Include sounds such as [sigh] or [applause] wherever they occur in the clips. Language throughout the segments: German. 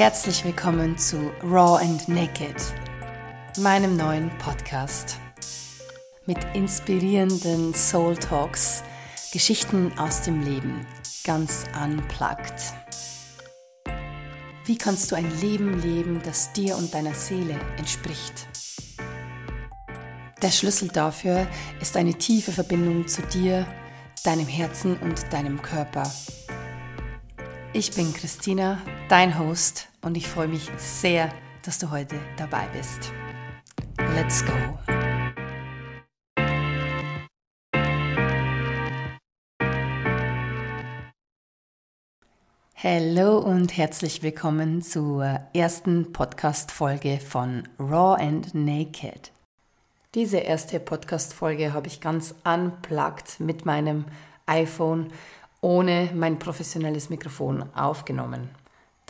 Herzlich willkommen zu Raw and Naked, meinem neuen Podcast mit inspirierenden Soul Talks, Geschichten aus dem Leben, ganz unplugged. Wie kannst du ein Leben leben, das dir und deiner Seele entspricht? Der Schlüssel dafür ist eine tiefe Verbindung zu dir, deinem Herzen und deinem Körper. Ich bin Christina, dein Host, und ich freue mich sehr, dass du heute dabei bist. Let's go! Hallo und herzlich willkommen zur ersten Podcast-Folge von Raw and Naked. Diese erste Podcast-Folge habe ich ganz unplugged mit meinem iPhone ohne mein professionelles Mikrofon aufgenommen.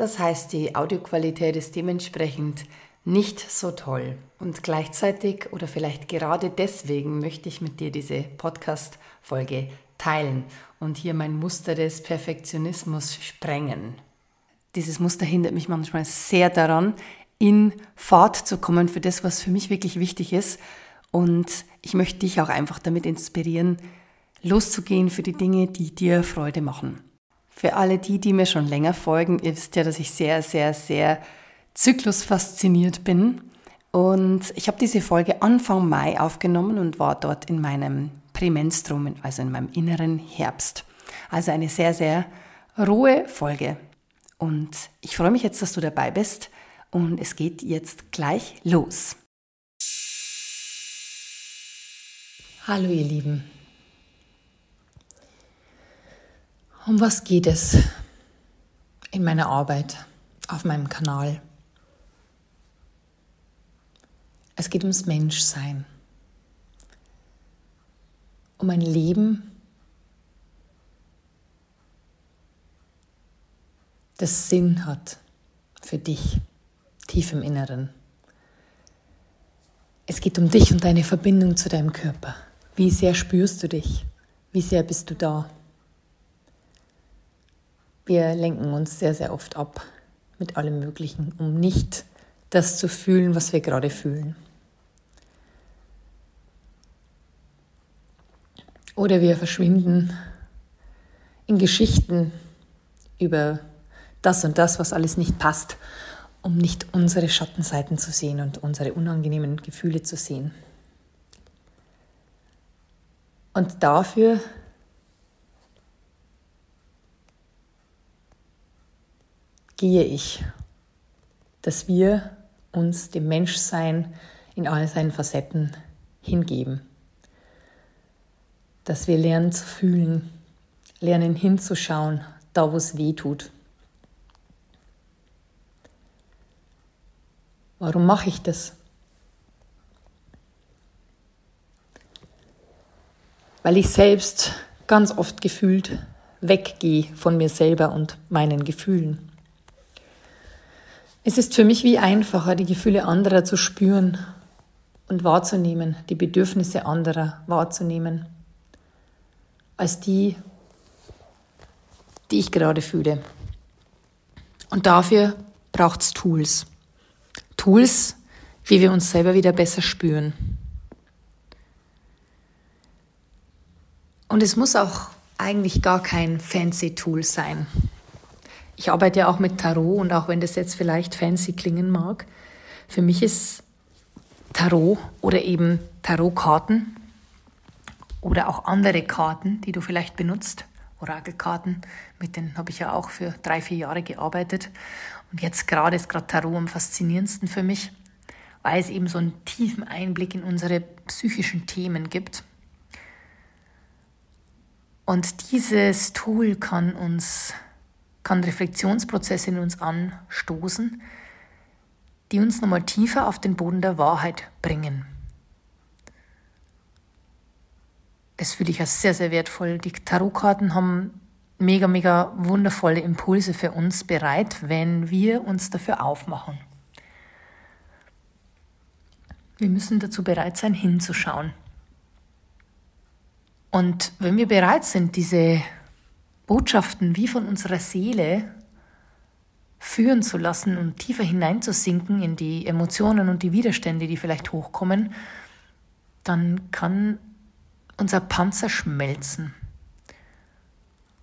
Das heißt, die Audioqualität ist dementsprechend nicht so toll. Und gleichzeitig oder vielleicht gerade deswegen möchte ich mit dir diese Podcast-Folge teilen und hier mein Muster des Perfektionismus sprengen. Dieses Muster hindert mich manchmal sehr daran, in Fahrt zu kommen für das, was für mich wirklich wichtig ist. Und ich möchte dich auch einfach damit inspirieren, loszugehen für die Dinge, die dir Freude machen. Für alle die, die mir schon länger folgen, ihr wisst ja, dass ich sehr, sehr, sehr zyklusfasziniert bin. Und ich habe diese Folge Anfang Mai aufgenommen und war dort in meinem Prämenstrum, also in meinem inneren Herbst. Also eine sehr, sehr rohe Folge. Und ich freue mich jetzt, dass du dabei bist. Und es geht jetzt gleich los. Hallo ihr Lieben. Um was geht es in meiner Arbeit auf meinem Kanal? Es geht ums Menschsein, um ein Leben, das Sinn hat für dich, tief im Inneren. Es geht um dich und deine Verbindung zu deinem Körper. Wie sehr spürst du dich? Wie sehr bist du da? Wir lenken uns sehr, sehr oft ab mit allem Möglichen, um nicht das zu fühlen, was wir gerade fühlen. Oder wir verschwinden in Geschichten über das und das, was alles nicht passt, um nicht unsere Schattenseiten zu sehen und unsere unangenehmen Gefühle zu sehen. Und dafür gehe ich, dass wir uns dem Menschsein in all seinen Facetten hingeben. Dass wir lernen zu fühlen, lernen hinzuschauen, da wo es weh tut. Warum mache ich das? Weil ich selbst ganz oft gefühlt weggehe von mir selber und meinen Gefühlen. Es ist für mich wie einfacher, die Gefühle anderer zu spüren und wahrzunehmen, die Bedürfnisse anderer wahrzunehmen, als die, die ich gerade fühle. Und dafür braucht es Tools. Tools, wie wir uns selber wieder besser spüren. Und es muss auch eigentlich gar kein fancy Tool sein ich arbeite ja auch mit Tarot und auch wenn das jetzt vielleicht fancy klingen mag, für mich ist Tarot oder eben Tarotkarten oder auch andere Karten, die du vielleicht benutzt, Orakelkarten, mit denen habe ich ja auch für drei, vier Jahre gearbeitet. Und jetzt gerade ist gerade Tarot am faszinierendsten für mich, weil es eben so einen tiefen Einblick in unsere psychischen Themen gibt. Und dieses Tool kann uns kann Reflexionsprozesse in uns anstoßen, die uns nochmal tiefer auf den Boden der Wahrheit bringen. Das fühle ich als sehr, sehr wertvoll. Die Tarotkarten haben mega, mega wundervolle Impulse für uns bereit, wenn wir uns dafür aufmachen. Wir müssen dazu bereit sein, hinzuschauen. Und wenn wir bereit sind, diese Botschaften wie von unserer Seele führen zu lassen und tiefer hineinzusinken in die Emotionen und die Widerstände, die vielleicht hochkommen, dann kann unser Panzer schmelzen.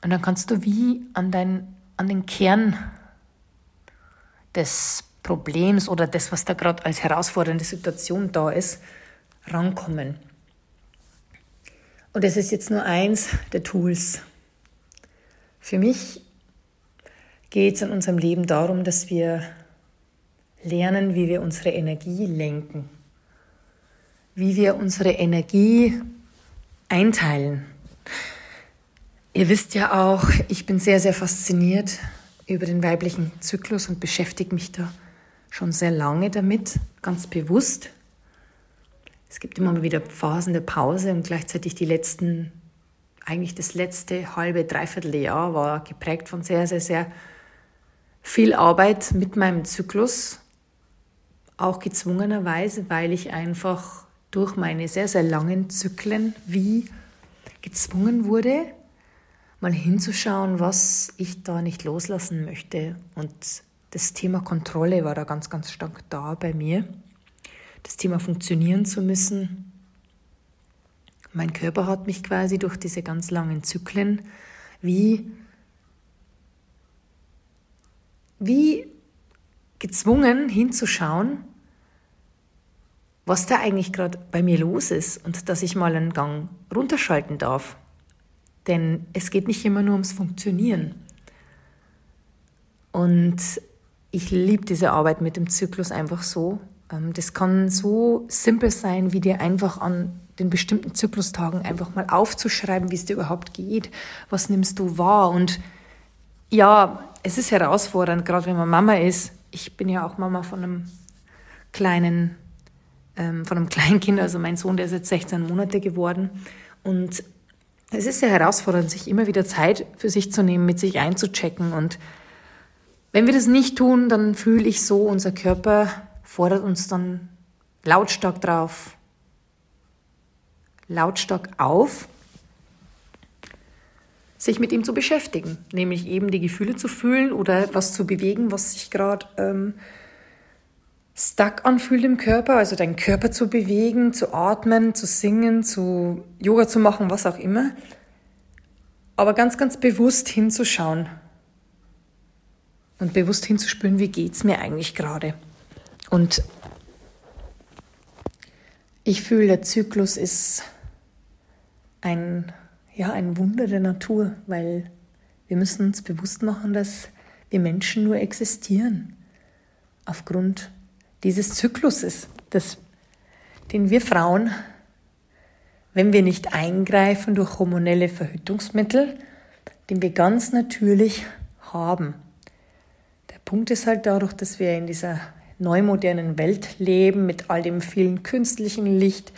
Und dann kannst du wie an, dein, an den Kern des Problems oder das, was da gerade als herausfordernde Situation da ist, rankommen. Und das ist jetzt nur eins der Tools. Für mich geht es in unserem Leben darum, dass wir lernen, wie wir unsere Energie lenken, wie wir unsere Energie einteilen. Ihr wisst ja auch, ich bin sehr, sehr fasziniert über den weiblichen Zyklus und beschäftige mich da schon sehr lange damit, ganz bewusst. Es gibt immer wieder Phasen der Pause und gleichzeitig die letzten, eigentlich das letzte halbe, dreiviertel Jahr war geprägt von sehr, sehr, sehr viel Arbeit mit meinem Zyklus, auch gezwungenerweise, weil ich einfach durch meine sehr, sehr langen Zyklen wie gezwungen wurde, mal hinzuschauen, was ich da nicht loslassen möchte. Und das Thema Kontrolle war da ganz, ganz stark da bei mir. Das Thema funktionieren zu müssen. Mein Körper hat mich quasi durch diese ganz langen Zyklen wie, wie gezwungen hinzuschauen, was da eigentlich gerade bei mir los ist und dass ich mal einen Gang runterschalten darf. Denn es geht nicht immer nur ums Funktionieren. Und ich liebe diese Arbeit mit dem Zyklus einfach so. Ähm, das kann so simpel sein, wie dir einfach an den bestimmten Zyklustagen einfach mal aufzuschreiben, wie es dir überhaupt geht. Was nimmst du wahr? Und ja, es ist herausfordernd, gerade wenn man Mama ist. Ich bin ja auch Mama von einem kleinen ähm, von einem [laughs] Kleinkind, also mein Sohn, der ist jetzt 16 Monate geworden. Und es ist sehr herausfordernd, sich immer wieder Zeit für sich zu nehmen, mit sich einzuchecken. Und wenn wir das nicht tun, dann fühle ich so, unser Körper fordert uns dann lautstark drauf, lautstark auf, sich mit ihm zu beschäftigen, nämlich eben die Gefühle zu fühlen oder etwas zu bewegen, was sich gerade ähm, stuck anfühlt im Körper, also deinen Körper zu bewegen, zu atmen, zu singen, zu Yoga zu machen, was auch immer. Aber ganz, ganz bewusst hinzuschauen und bewusst hinzuspüren, wie geht's mir eigentlich gerade. Und ich fühle, der Zyklus ist ein, ja, ein Wunder der Natur, weil wir müssen uns bewusst machen, dass wir Menschen nur existieren aufgrund dieses Zykluses, das, den wir Frauen, wenn wir nicht eingreifen durch hormonelle Verhütungsmittel, den wir ganz natürlich haben. Der Punkt ist halt dadurch, dass wir in dieser neumodernen Welt leben mit all dem vielen künstlichen Licht,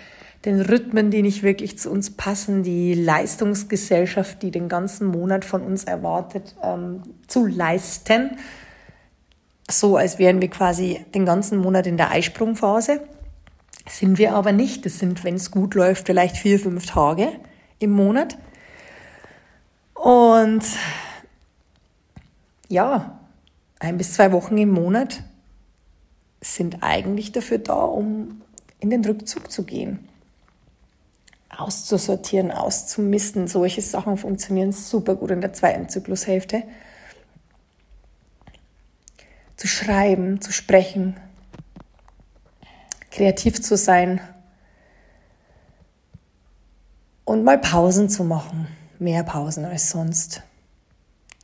den Rhythmen, die nicht wirklich zu uns passen, die Leistungsgesellschaft, die den ganzen Monat von uns erwartet, ähm, zu leisten so, als wären wir quasi den ganzen Monat in der Eisprungphase. Sind wir aber nicht. Das sind, wenn es gut läuft, vielleicht vier, fünf Tage im Monat. Und ja, ein bis zwei Wochen im Monat sind eigentlich dafür da, um in den Rückzug zu gehen. Auszusortieren, auszumisten. Solche Sachen funktionieren super gut in der zweiten Zyklushälfte zu schreiben, zu sprechen, kreativ zu sein und mal Pausen zu machen, mehr Pausen als sonst,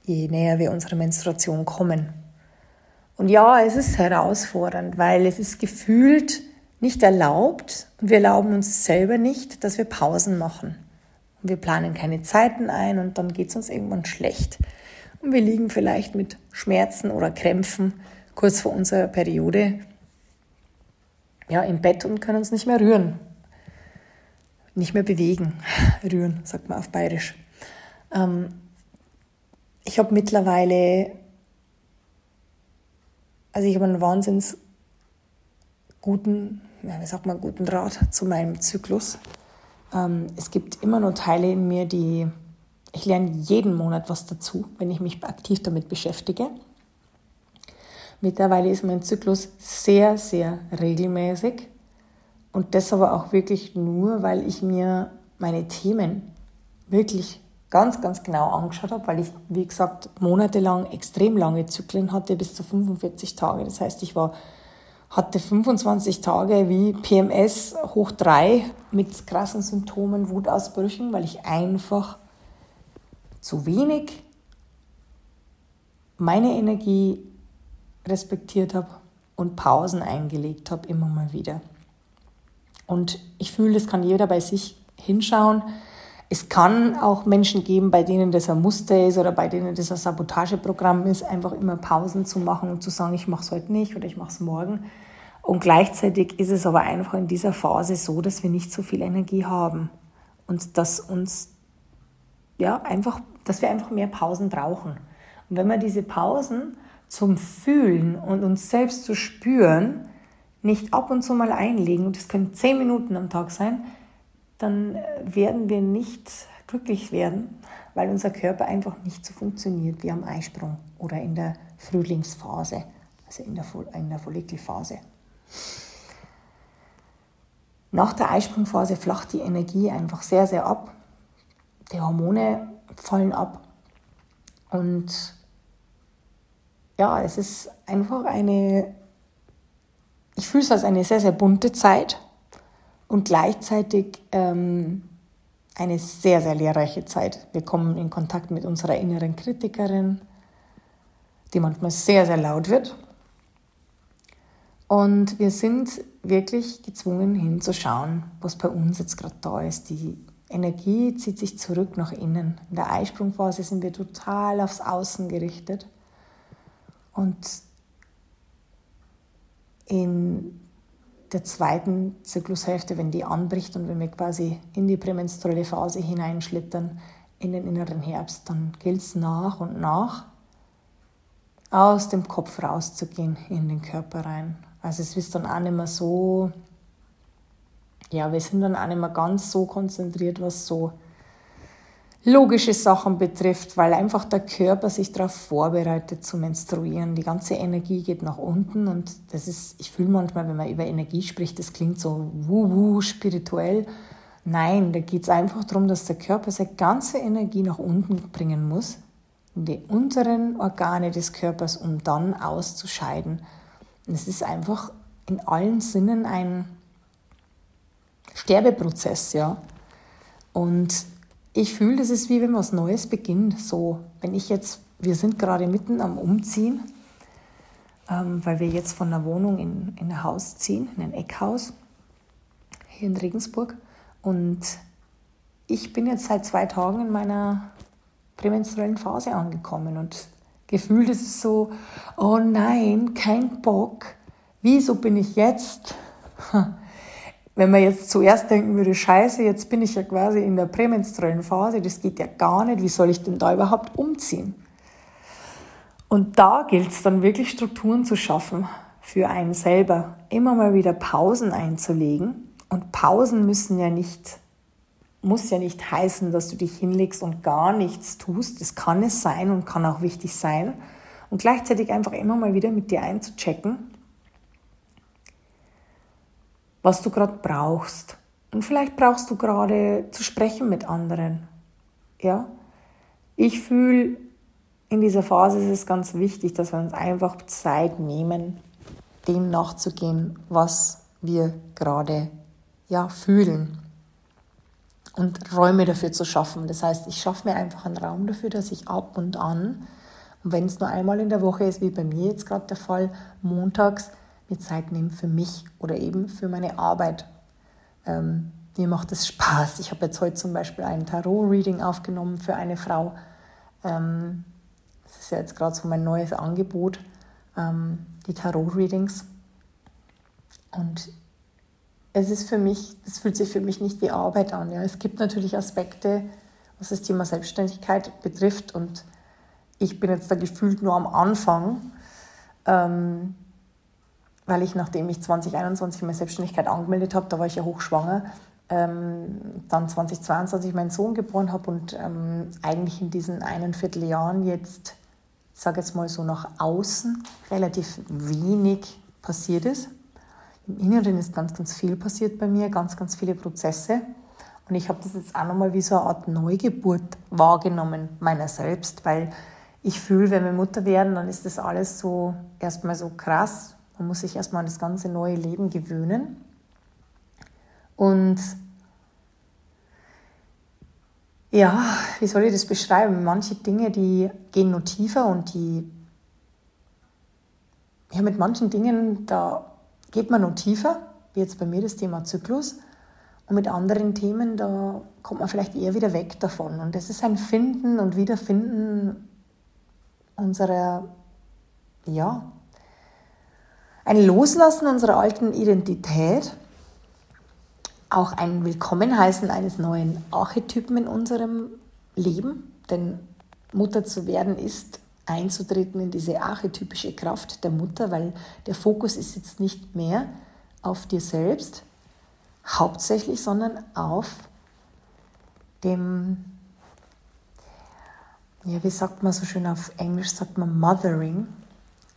je näher wir unserer Menstruation kommen. Und ja, es ist herausfordernd, weil es ist gefühlt nicht erlaubt und wir erlauben uns selber nicht, dass wir Pausen machen. Und wir planen keine Zeiten ein und dann geht es uns irgendwann schlecht. Und wir liegen vielleicht mit Schmerzen oder Krämpfen kurz vor unserer Periode ja, im Bett und können uns nicht mehr rühren. Nicht mehr bewegen. [laughs] Rühren, sagt man auf Bayerisch. Ähm, ich habe mittlerweile, also ich habe einen wahnsinns guten, wie sagt man, guten Draht zu meinem Zyklus. Ähm, es gibt immer noch Teile in mir, die ich lerne jeden Monat was dazu, wenn ich mich aktiv damit beschäftige. Mittlerweile ist mein Zyklus sehr, sehr regelmäßig. Und das aber auch wirklich nur, weil ich mir meine Themen wirklich ganz, ganz genau angeschaut habe, weil ich, wie gesagt, monatelang extrem lange Zyklen hatte, bis zu 45 Tage. Das heißt, ich war, hatte 25 Tage wie PMS hoch 3 mit krassen Symptomen, Wutausbrüchen, weil ich einfach zu wenig meine Energie respektiert habe und Pausen eingelegt habe, immer mal wieder. Und ich fühle, das kann jeder bei sich hinschauen. Es kann auch Menschen geben, bei denen das ein Muster ist oder bei denen das ein Sabotageprogramm ist, einfach immer Pausen zu machen und zu sagen, ich mache es heute nicht oder ich mache es morgen. Und gleichzeitig ist es aber einfach in dieser Phase so, dass wir nicht so viel Energie haben und dass uns ja einfach, dass wir einfach mehr Pausen brauchen. Und wenn wir diese Pausen zum Fühlen und uns selbst zu spüren, nicht ab und zu mal einlegen, und das können zehn Minuten am Tag sein, dann werden wir nicht glücklich werden, weil unser Körper einfach nicht so funktioniert wie am Eisprung oder in der Frühlingsphase, also in der, in der Follikelphase. Nach der Eisprungphase flacht die Energie einfach sehr, sehr ab. Die Hormone fallen ab. Und ja, es ist einfach eine, ich fühle es als eine sehr, sehr bunte Zeit und gleichzeitig ähm, eine sehr, sehr lehrreiche Zeit. Wir kommen in Kontakt mit unserer inneren Kritikerin, die manchmal sehr, sehr laut wird. Und wir sind wirklich gezwungen hinzuschauen, was bei uns jetzt gerade da ist. Die Energie zieht sich zurück nach innen. In der Eisprungphase sind wir total aufs Außen gerichtet. Und in der zweiten Zyklushälfte, wenn die anbricht und wenn wir quasi in die prämenstruelle Phase hineinschlittern, in den inneren Herbst, dann gilt es nach und nach aus dem Kopf rauszugehen in den Körper rein. Also es ist dann auch nicht mehr so, ja, wir sind dann auch nicht mehr ganz so konzentriert, was so logische Sachen betrifft, weil einfach der Körper sich darauf vorbereitet zu menstruieren. Die ganze Energie geht nach unten und das ist, ich fühle manchmal, wenn man über Energie spricht, das klingt so wuhu spirituell. Nein, da geht es einfach darum, dass der Körper seine ganze Energie nach unten bringen muss, in die unteren Organe des Körpers, um dann auszuscheiden. Und es ist einfach in allen Sinnen ein Sterbeprozess, ja. Und ich fühle, das ist wie wenn was Neues beginnt. So, wenn ich jetzt, wir sind gerade mitten am Umziehen, ähm, weil wir jetzt von der Wohnung in, in ein Haus ziehen, in ein Eckhaus hier in Regensburg. Und ich bin jetzt seit zwei Tagen in meiner prämenstruellen Phase angekommen und gefühlt ist es so, oh nein, kein Bock. Wieso bin ich jetzt wenn man jetzt zuerst denken würde, scheiße, jetzt bin ich ja quasi in der prämenstruellen Phase, das geht ja gar nicht, wie soll ich denn da überhaupt umziehen? Und da gilt es dann wirklich Strukturen zu schaffen für einen selber, immer mal wieder Pausen einzulegen. Und Pausen müssen ja nicht, muss ja nicht heißen, dass du dich hinlegst und gar nichts tust. Das kann es sein und kann auch wichtig sein. Und gleichzeitig einfach immer mal wieder mit dir einzuchecken, was du gerade brauchst. Und vielleicht brauchst du gerade zu sprechen mit anderen. Ja? Ich fühle, in dieser Phase ist es ganz wichtig, dass wir uns einfach Zeit nehmen, dem nachzugehen, was wir gerade ja, fühlen. Und Räume dafür zu schaffen. Das heißt, ich schaffe mir einfach einen Raum dafür, dass ich ab und an, und wenn es nur einmal in der Woche ist, wie bei mir jetzt gerade der Fall, montags mir Zeit nehme für mich oder eben für meine Arbeit. Ähm, mir macht es Spaß. Ich habe jetzt heute zum Beispiel ein Tarot-Reading aufgenommen für eine Frau. Ähm, das ist ja jetzt gerade so mein neues Angebot, ähm, die Tarot-Readings. Und es ist für mich, es fühlt sich für mich nicht wie Arbeit an. Ja. Es gibt natürlich Aspekte, was das Thema Selbstständigkeit betrifft. Und ich bin jetzt da gefühlt nur am Anfang. Ähm, weil ich, nachdem ich 2021 meine Selbstständigkeit angemeldet habe, da war ich ja hochschwanger, ähm, dann 2022 meinen Sohn geboren habe und ähm, eigentlich in diesen einen Vierteljahren jetzt ich sage jetzt mal so nach außen, relativ wenig passiert ist. Im Inneren ist ganz, ganz viel passiert bei mir, ganz, ganz viele Prozesse. Und ich habe das jetzt auch nochmal wie so eine Art Neugeburt wahrgenommen, meiner selbst, weil ich fühle, wenn wir Mutter werden, dann ist das alles so erstmal so krass. Man muss sich erstmal an das ganze neue Leben gewöhnen. Und ja, wie soll ich das beschreiben? Manche Dinge, die gehen nur tiefer und die, ja, mit manchen Dingen, da geht man nur tiefer, wie jetzt bei mir das Thema Zyklus. Und mit anderen Themen, da kommt man vielleicht eher wieder weg davon. Und das ist ein Finden und Wiederfinden unserer, ja, ein Loslassen unserer alten Identität, auch ein Willkommenheißen eines neuen Archetypen in unserem Leben, denn Mutter zu werden ist einzutreten in diese archetypische Kraft der Mutter, weil der Fokus ist jetzt nicht mehr auf dir selbst hauptsächlich, sondern auf dem ja, wie sagt man so schön auf Englisch, sagt man Mothering,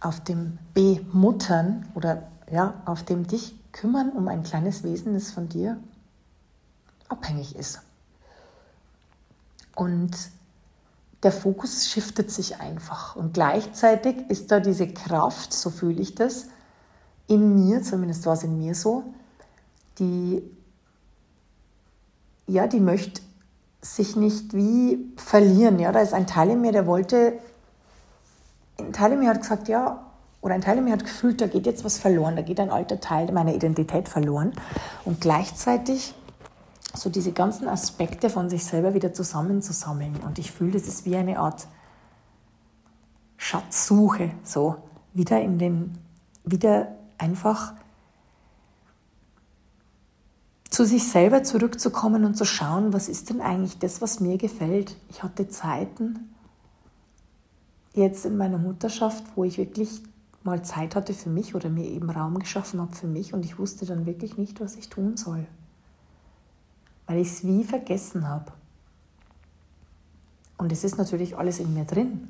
auf dem Bemuttern oder ja, auf dem dich kümmern um ein kleines Wesen, das von dir abhängig ist. Und der Fokus shiftet sich einfach. Und gleichzeitig ist da diese Kraft, so fühle ich das, in mir, zumindest war es in mir so, die, ja, die möchte sich nicht wie verlieren. Ja, da ist ein Teil in mir, der wollte, ein Teil in mir hat gesagt, ja, oder ein Teil in mir hat gefühlt, da geht jetzt was verloren, da geht ein alter Teil meiner Identität verloren. Und gleichzeitig so diese ganzen Aspekte von sich selber wieder zusammenzusammeln. Und ich fühle, das ist wie eine Art Schatzsuche, so wieder in den, wieder einfach zu sich selber zurückzukommen und zu schauen, was ist denn eigentlich das, was mir gefällt. Ich hatte Zeiten jetzt in meiner Mutterschaft, wo ich wirklich mal Zeit hatte für mich oder mir eben Raum geschaffen habe für mich und ich wusste dann wirklich nicht, was ich tun soll, weil ich es wie vergessen habe. Und es ist natürlich alles in mir drin.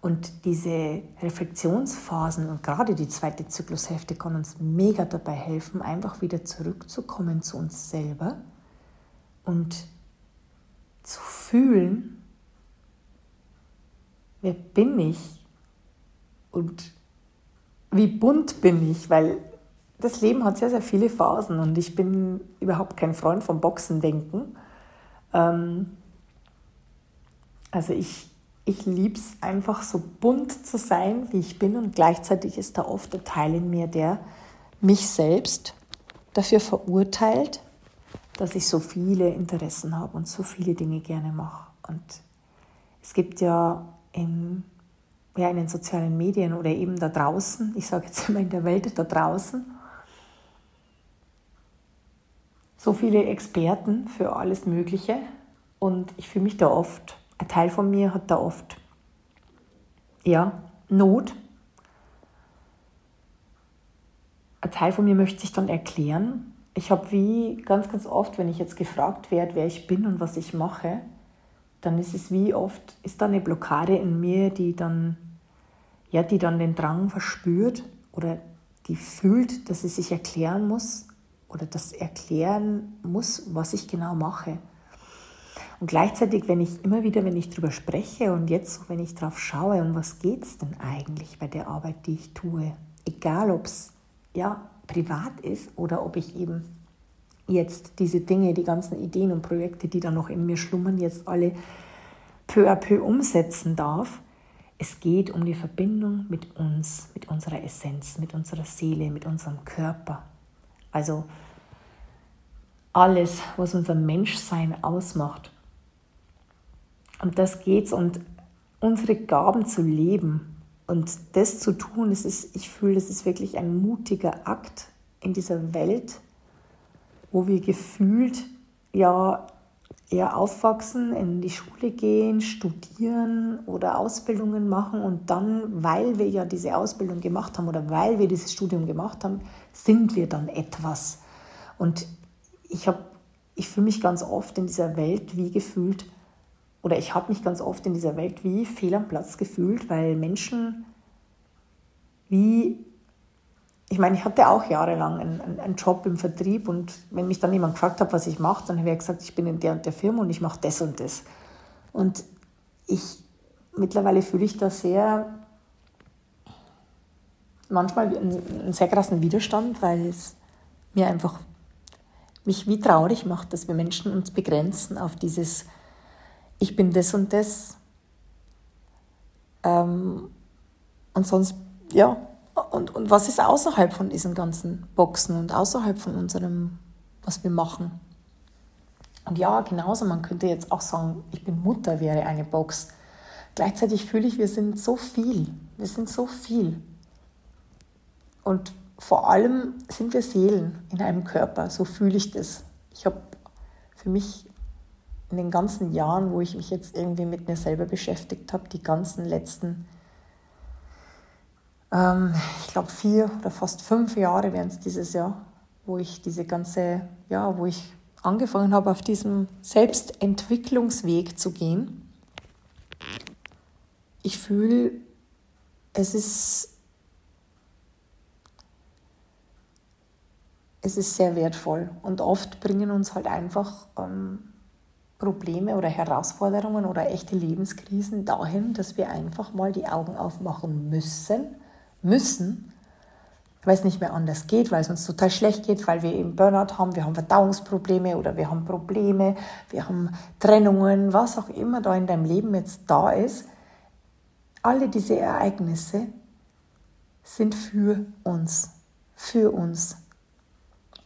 Und diese Reflexionsphasen und gerade die zweite Zyklushälfte kann uns mega dabei helfen, einfach wieder zurückzukommen zu uns selber und zu fühlen, wer bin ich und wie bunt bin ich, weil das Leben hat sehr, sehr viele Phasen und ich bin überhaupt kein Freund vom Boxendenken. Ähm, also ich ich liebe es einfach so bunt zu sein, wie ich bin und gleichzeitig ist da oft ein Teil in mir, der mich selbst dafür verurteilt, dass ich so viele Interessen habe und so viele Dinge gerne mache. Und es gibt ja in, ja in den sozialen Medien oder eben da draußen, ich sage jetzt immer in der Welt da draußen, so viele Experten für alles Mögliche und ich fühle mich da oft ein Teil von mir hat da oft ja, Not. Ein Teil von mir möchte sich dann erklären. Ich habe wie ganz, ganz oft, wenn ich jetzt gefragt werde, wer ich bin und was ich mache, dann ist es wie oft, ist da eine Blockade in mir, die dann, ja, die dann den Drang verspürt oder die fühlt, dass sie sich erklären muss oder das erklären muss, was ich genau mache. Und gleichzeitig, wenn ich immer wieder, wenn ich darüber spreche und jetzt, wenn ich darauf schaue, um was geht es denn eigentlich bei der Arbeit, die ich tue, egal ob es ja, privat ist oder ob ich eben jetzt diese Dinge, die ganzen Ideen und Projekte, die da noch in mir schlummern, jetzt alle peu à peu umsetzen darf. Es geht um die Verbindung mit uns, mit unserer Essenz, mit unserer Seele, mit unserem Körper. Also alles, was unser Menschsein ausmacht. Und das geht's und unsere Gaben zu leben und das zu tun, das ist, ich fühle, das ist wirklich ein mutiger Akt in dieser Welt, wo wir gefühlt ja eher aufwachsen, in die Schule gehen, studieren oder Ausbildungen machen und dann, weil wir ja diese Ausbildung gemacht haben oder weil wir dieses Studium gemacht haben, sind wir dann etwas. Und ich habe, ich fühle mich ganz oft in dieser Welt wie gefühlt oder ich habe mich ganz oft in dieser Welt wie fehl am Platz gefühlt, weil Menschen wie, ich meine, ich hatte auch jahrelang einen, einen, Job im Vertrieb und wenn mich dann jemand gefragt hat, was ich mache, dann habe ich gesagt, ich bin in der und der Firma und ich mache das und das. Und ich, mittlerweile fühle ich da sehr, manchmal einen, sehr krassen Widerstand, weil es mir einfach mich wie traurig macht, dass wir Menschen uns begrenzen auf dieses ich bin das und das. Ähm, und sonst, ja, und, und was ist außerhalb von diesen ganzen Boxen und außerhalb von unserem, was wir machen? Und ja, genauso, man könnte jetzt auch sagen, ich bin Mutter wäre eine Box. Gleichzeitig fühle ich, wir sind so viel. Wir sind so viel. Und vor allem sind wir Seelen in einem Körper, so fühle ich das. Ich habe für mich in den ganzen Jahren, wo ich mich jetzt irgendwie mit mir selber beschäftigt habe, die ganzen letzten, ähm, ich glaube vier oder fast fünf Jahre wären es dieses Jahr, wo ich diese ganze, ja, wo ich angefangen habe, auf diesem Selbstentwicklungsweg zu gehen. Ich fühle, es ist, es ist sehr wertvoll und oft bringen uns halt einfach ähm, Probleme oder Herausforderungen oder echte Lebenskrisen dahin, dass wir einfach mal die Augen aufmachen müssen, müssen, weil es nicht mehr anders geht, weil es uns total schlecht geht, weil wir eben Burnout haben, wir haben Verdauungsprobleme oder wir haben Probleme, wir haben Trennungen, was auch immer da in deinem Leben jetzt da ist. Alle diese Ereignisse sind für uns, für uns.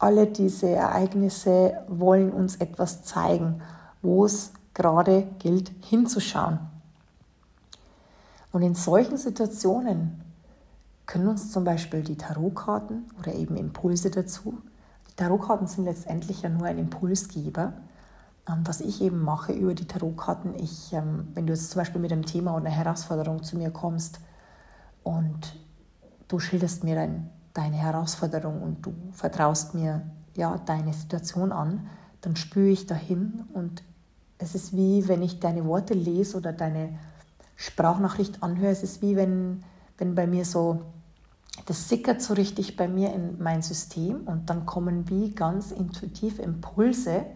Alle diese Ereignisse wollen uns etwas zeigen wo es gerade gilt hinzuschauen. Und in solchen Situationen können uns zum Beispiel die Tarotkarten oder eben Impulse dazu, die Tarotkarten sind letztendlich ja nur ein Impulsgeber. Ähm, was ich eben mache über die Tarotkarten, ich, ähm, wenn du jetzt zum Beispiel mit einem Thema oder einer Herausforderung zu mir kommst und du schilderst mir dein, deine Herausforderung und du vertraust mir ja, deine Situation an, dann spüre ich dahin und es ist wie, wenn ich deine Worte lese oder deine Sprachnachricht anhöre. Es ist wie, wenn, wenn bei mir so, das sickert so richtig bei mir in mein System und dann kommen wie ganz intuitiv Impulse,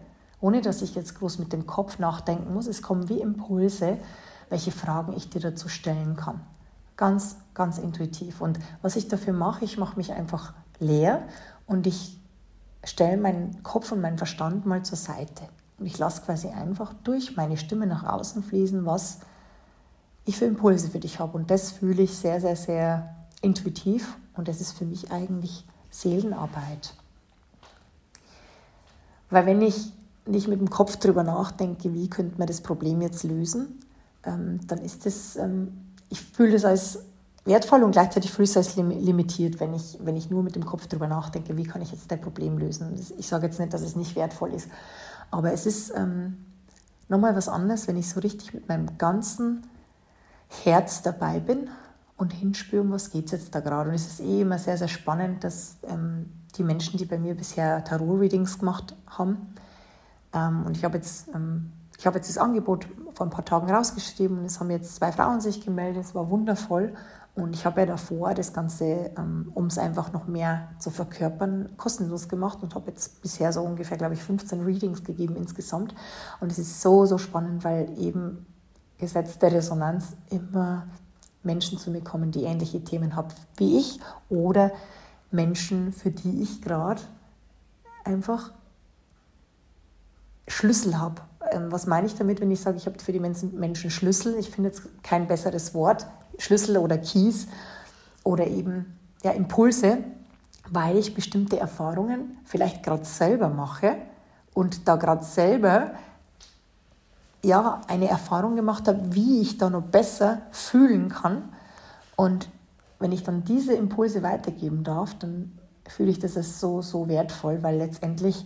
ohne dass ich jetzt groß mit dem Kopf nachdenken muss. Es kommen wie Impulse, welche Fragen ich dir dazu stellen kann. Ganz, ganz intuitiv. Und was ich dafür mache, ich mache mich einfach leer und ich stelle meinen Kopf und meinen Verstand mal zur Seite. Und ich lasse quasi einfach durch meine Stimme nach außen fließen, was ich für Impulse für dich habe. Und das fühle ich sehr, sehr, sehr intuitiv. Und das ist für mich eigentlich Seelenarbeit. Weil wenn ich nicht mit dem Kopf drüber nachdenke, wie könnte man das Problem jetzt lösen, ähm, dann ist das, ähm, ich fühle es als wertvoll und gleichzeitig fühle ich es als limitiert, wenn ich, wenn ich nur mit dem Kopf drüber nachdenke, wie kann ich jetzt dein Problem lösen. Ich sage jetzt nicht, dass es nicht wertvoll ist, aber es ist ähm, nochmal was anderes, wenn ich so richtig mit meinem ganzen Herz dabei bin und hinspüre, was geht jetzt da gerade. Und es ist eh immer sehr, sehr spannend, dass ähm, die Menschen, die bei mir bisher Tarot-Readings gemacht haben, ähm, und ich habe jetzt, ähm, hab jetzt das Angebot vor ein paar Tagen rausgeschrieben es haben jetzt zwei Frauen sich gemeldet, es war wundervoll. Und ich habe ja davor das Ganze, ähm, um es einfach noch mehr zu verkörpern, kostenlos gemacht und habe jetzt bisher so ungefähr, glaube ich, 15 Readings gegeben insgesamt. Und es ist so, so spannend, weil eben Gesetz der Resonanz immer Menschen zu mir kommen, die ähnliche Themen haben wie ich oder Menschen, für die ich gerade einfach Schlüssel habe. Ähm, was meine ich damit, wenn ich sage, ich habe für die Menschen Schlüssel? Ich finde jetzt kein besseres Wort. Schlüssel oder Keys oder eben ja, Impulse, weil ich bestimmte Erfahrungen vielleicht gerade selber mache und da gerade selber ja, eine Erfahrung gemacht habe, wie ich da noch besser fühlen kann. Und wenn ich dann diese Impulse weitergeben darf, dann fühle ich das als so, so wertvoll, weil letztendlich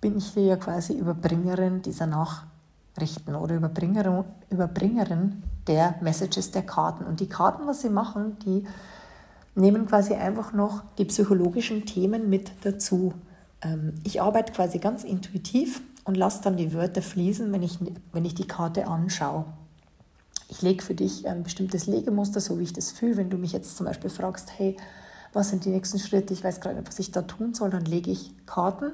bin ich ja quasi Überbringerin dieser Nachrichten oder Überbringerin, Überbringerin der Messages der Karten. Und die Karten, was sie machen, die nehmen quasi einfach noch die psychologischen Themen mit dazu. Ähm, ich arbeite quasi ganz intuitiv und lasse dann die Wörter fließen, wenn ich, wenn ich die Karte anschaue. Ich lege für dich ein bestimmtes Legemuster, so wie ich das fühle. Wenn du mich jetzt zum Beispiel fragst, hey, was sind die nächsten Schritte, ich weiß gerade nicht, was ich da tun soll, dann lege ich Karten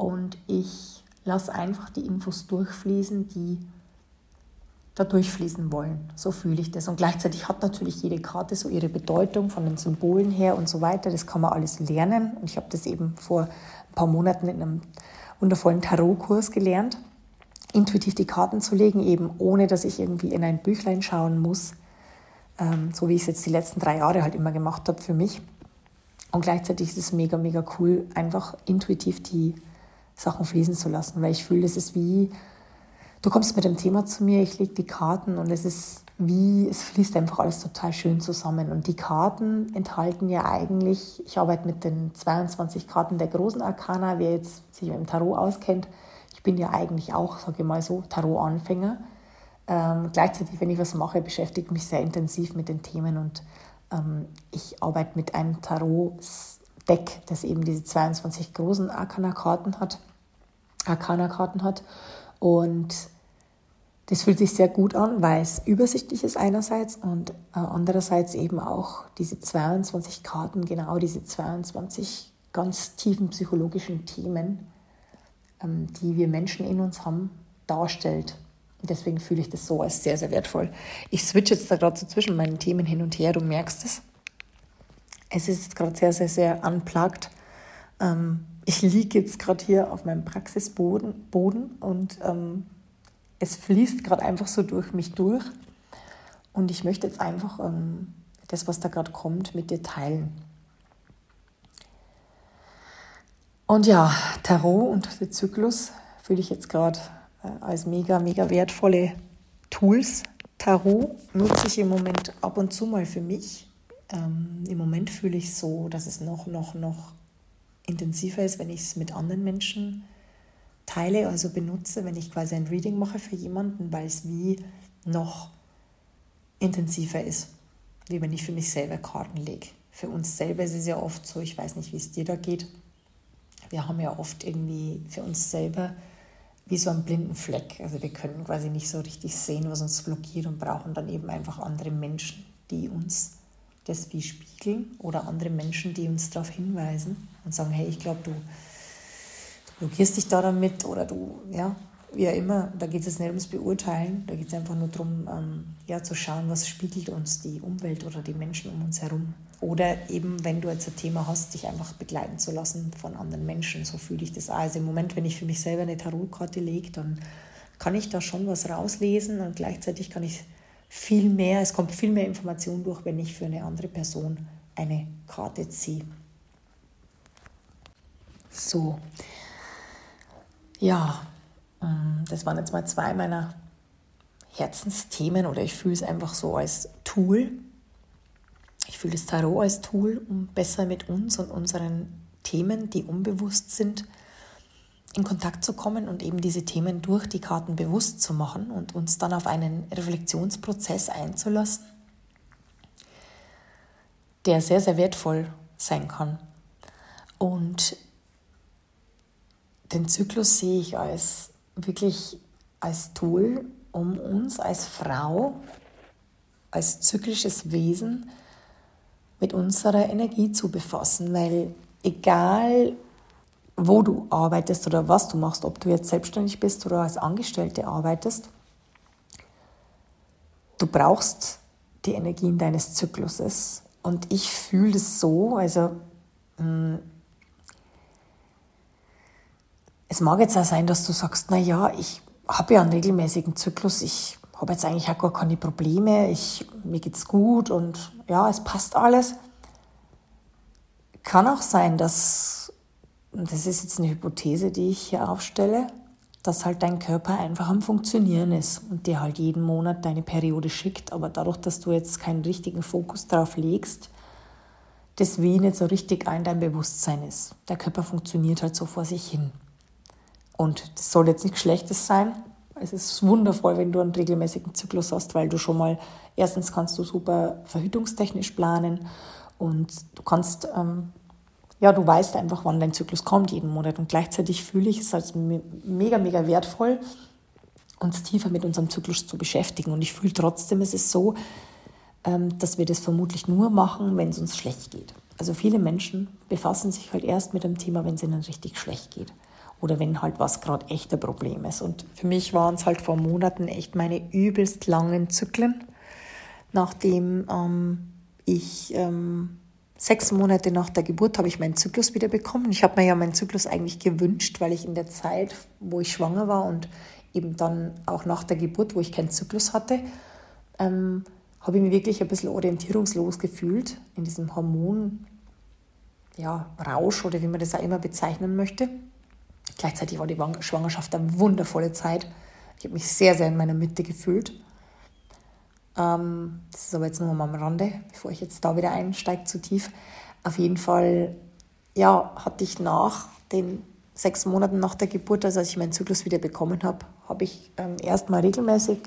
und ich lasse einfach die Infos durchfließen, die da durchfließen wollen. So fühle ich das. Und gleichzeitig hat natürlich jede Karte so ihre Bedeutung von den Symbolen her und so weiter. Das kann man alles lernen. Und ich habe das eben vor ein paar Monaten in einem wundervollen Tarotkurs gelernt, intuitiv die Karten zu legen, eben ohne dass ich irgendwie in ein Büchlein schauen muss, ähm, so wie ich es jetzt die letzten drei Jahre halt immer gemacht habe für mich. Und gleichzeitig ist es mega, mega cool, einfach intuitiv die Sachen fließen zu lassen, weil ich fühle, das ist wie, du kommst mit dem Thema zu mir, ich lege die Karten und es ist wie, es fließt einfach alles total schön zusammen. Und die Karten enthalten ja eigentlich, ich arbeite mit den 22 Karten der großen Arkana, wer jetzt sich mit dem Tarot auskennt, ich bin ja eigentlich auch, sage ich mal so, Tarot-Anfänger. Ähm, gleichzeitig, wenn ich was mache, beschäftige ich mich sehr intensiv mit den Themen und ähm, ich arbeite mit einem Tarot-Deck, das eben diese 22 großen Arkana-Karten hat. Arkana-Karten hat. Und das fühlt sich sehr gut an, weil es übersichtlich ist einerseits und äh, andererseits eben auch diese 22 Karten, genau diese 22 ganz tiefen psychologischen Themen, ähm, die wir Menschen in uns haben, darstellt. Deswegen fühle ich das so als sehr, sehr wertvoll. Ich switche jetzt da gerade so zwischen meinen Themen hin und her, du merkst es. Es ist gerade sehr, sehr, sehr unplugged. Ähm, ich liege jetzt gerade hier auf meinem Praxisboden Boden und ähm, es fließt gerade einfach so durch mich durch. Und ich möchte jetzt einfach ähm, das, was da gerade kommt, mit dir teilen. Und ja, Tarot und der Zyklus fühle ich jetzt gerade äh, als mega, mega wertvolle Tools. Tarot nutze ich im Moment ab und zu mal für mich. Ähm, Im Moment fühle ich so, dass es noch, noch, noch intensiver ist, wenn ich es mit anderen Menschen teile, also benutze, wenn ich quasi ein Reading mache für jemanden, weil es wie noch intensiver ist, wie wenn ich für mich selber Karten lege. Für uns selber ist es ja oft so, ich weiß nicht, wie es dir da geht. Wir haben ja oft irgendwie für uns selber wie so einen blinden Fleck. Also wir können quasi nicht so richtig sehen, was uns blockiert und brauchen dann eben einfach andere Menschen, die uns das wie spiegeln oder andere Menschen, die uns darauf hinweisen und sagen, hey, ich glaube, du blockierst dich da damit oder du, ja, wie auch immer, da geht es nicht ums Beurteilen, da geht es einfach nur darum, ähm, ja, zu schauen, was spiegelt uns die Umwelt oder die Menschen um uns herum. Oder eben, wenn du jetzt ein Thema hast, dich einfach begleiten zu lassen von anderen Menschen. So fühle ich das auch. Also im Moment, wenn ich für mich selber eine Tarotkarte lege, dann kann ich da schon was rauslesen und gleichzeitig kann ich viel mehr, es kommt viel mehr Information durch, wenn ich für eine andere Person eine Karte ziehe. So, ja, ähm, das waren jetzt mal zwei meiner Herzensthemen oder ich fühle es einfach so als Tool. Ich fühle das Tarot als Tool, um besser mit uns und unseren Themen, die unbewusst sind, in Kontakt zu kommen und eben diese Themen durch die Karten bewusst zu machen und uns dann auf einen Reflexionsprozess einzulassen, der sehr, sehr wertvoll sein kann. Und den Zyklus sehe ich als wirklich als Tool, um uns als Frau, als zyklisches Wesen mit unserer Energie zu befassen, weil egal wo du arbeitest oder was du machst, ob du jetzt selbstständig bist oder als Angestellte arbeitest, du brauchst die Energien deines Zykluses. Und ich fühle es so, also hm, es mag jetzt auch sein, dass du sagst, na ja, ich habe ja einen regelmäßigen Zyklus, ich habe jetzt eigentlich auch gar keine Probleme, ich, mir geht's gut und ja, es passt alles. Kann auch sein, dass, das ist jetzt eine Hypothese, die ich hier aufstelle, dass halt dein Körper einfach am Funktionieren ist und dir halt jeden Monat deine Periode schickt, aber dadurch, dass du jetzt keinen richtigen Fokus darauf legst, das wie nicht so richtig ein dein Bewusstsein ist. Der Körper funktioniert halt so vor sich hin. Und das soll jetzt nichts Schlechtes sein. Es ist wundervoll, wenn du einen regelmäßigen Zyklus hast, weil du schon mal, erstens kannst du super verhütungstechnisch planen und du kannst ähm, ja, du weißt einfach, wann dein Zyklus kommt jeden Monat. Und gleichzeitig fühle ich es als mega, mega wertvoll, uns tiefer mit unserem Zyklus zu beschäftigen. Und ich fühle trotzdem, es ist so, ähm, dass wir das vermutlich nur machen, wenn es uns schlecht geht. Also viele Menschen befassen sich halt erst mit dem Thema, wenn es ihnen richtig schlecht geht. Oder wenn halt was gerade echt ein Problem ist. Und für mich waren es halt vor Monaten echt meine übelst langen Zyklen, nachdem ähm, ich ähm, sechs Monate nach der Geburt habe ich meinen Zyklus wieder bekommen. Ich habe mir ja meinen Zyklus eigentlich gewünscht, weil ich in der Zeit, wo ich schwanger war und eben dann auch nach der Geburt, wo ich keinen Zyklus hatte, ähm, habe ich mich wirklich ein bisschen orientierungslos gefühlt in diesem Hormon, ja, Rausch oder wie man das auch immer bezeichnen möchte. Gleichzeitig war die Schwangerschaft eine wundervolle Zeit. Ich habe mich sehr, sehr in meiner Mitte gefühlt. Ähm, das ist aber jetzt nur mal am Rande, bevor ich jetzt da wieder einsteige zu tief. Auf jeden Fall, ja, hatte ich nach den sechs Monaten nach der Geburt, also als ich meinen Zyklus wieder bekommen habe, habe ich ähm, erstmal regelmäßig,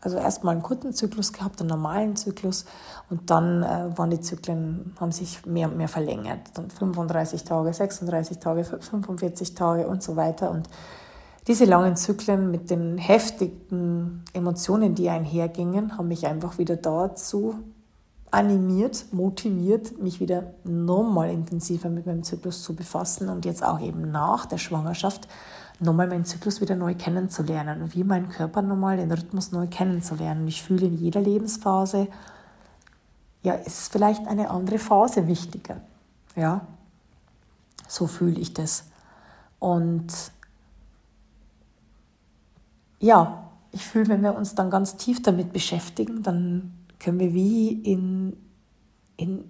also erstmal einen kurzen Zyklus gehabt, einen normalen Zyklus. Und dann äh, waren die Zyklen, haben sich mehr und mehr verlängert. Dann 35 Tage, 36 Tage, 45 Tage und so weiter. Und diese langen Zyklen mit den heftigen Emotionen, die einhergingen, haben mich einfach wieder dazu animiert, motiviert, mich wieder nochmal intensiver mit meinem Zyklus zu befassen. Und jetzt auch eben nach der Schwangerschaft nochmal meinen Zyklus wieder neu kennenzulernen und wie mein Körper nochmal den Rhythmus neu kennenzulernen. Ich fühle in jeder Lebensphase, ja, ist vielleicht eine andere Phase wichtiger. Ja, so fühle ich das. Und ja, ich fühle, wenn wir uns dann ganz tief damit beschäftigen, dann können wir wie in, in,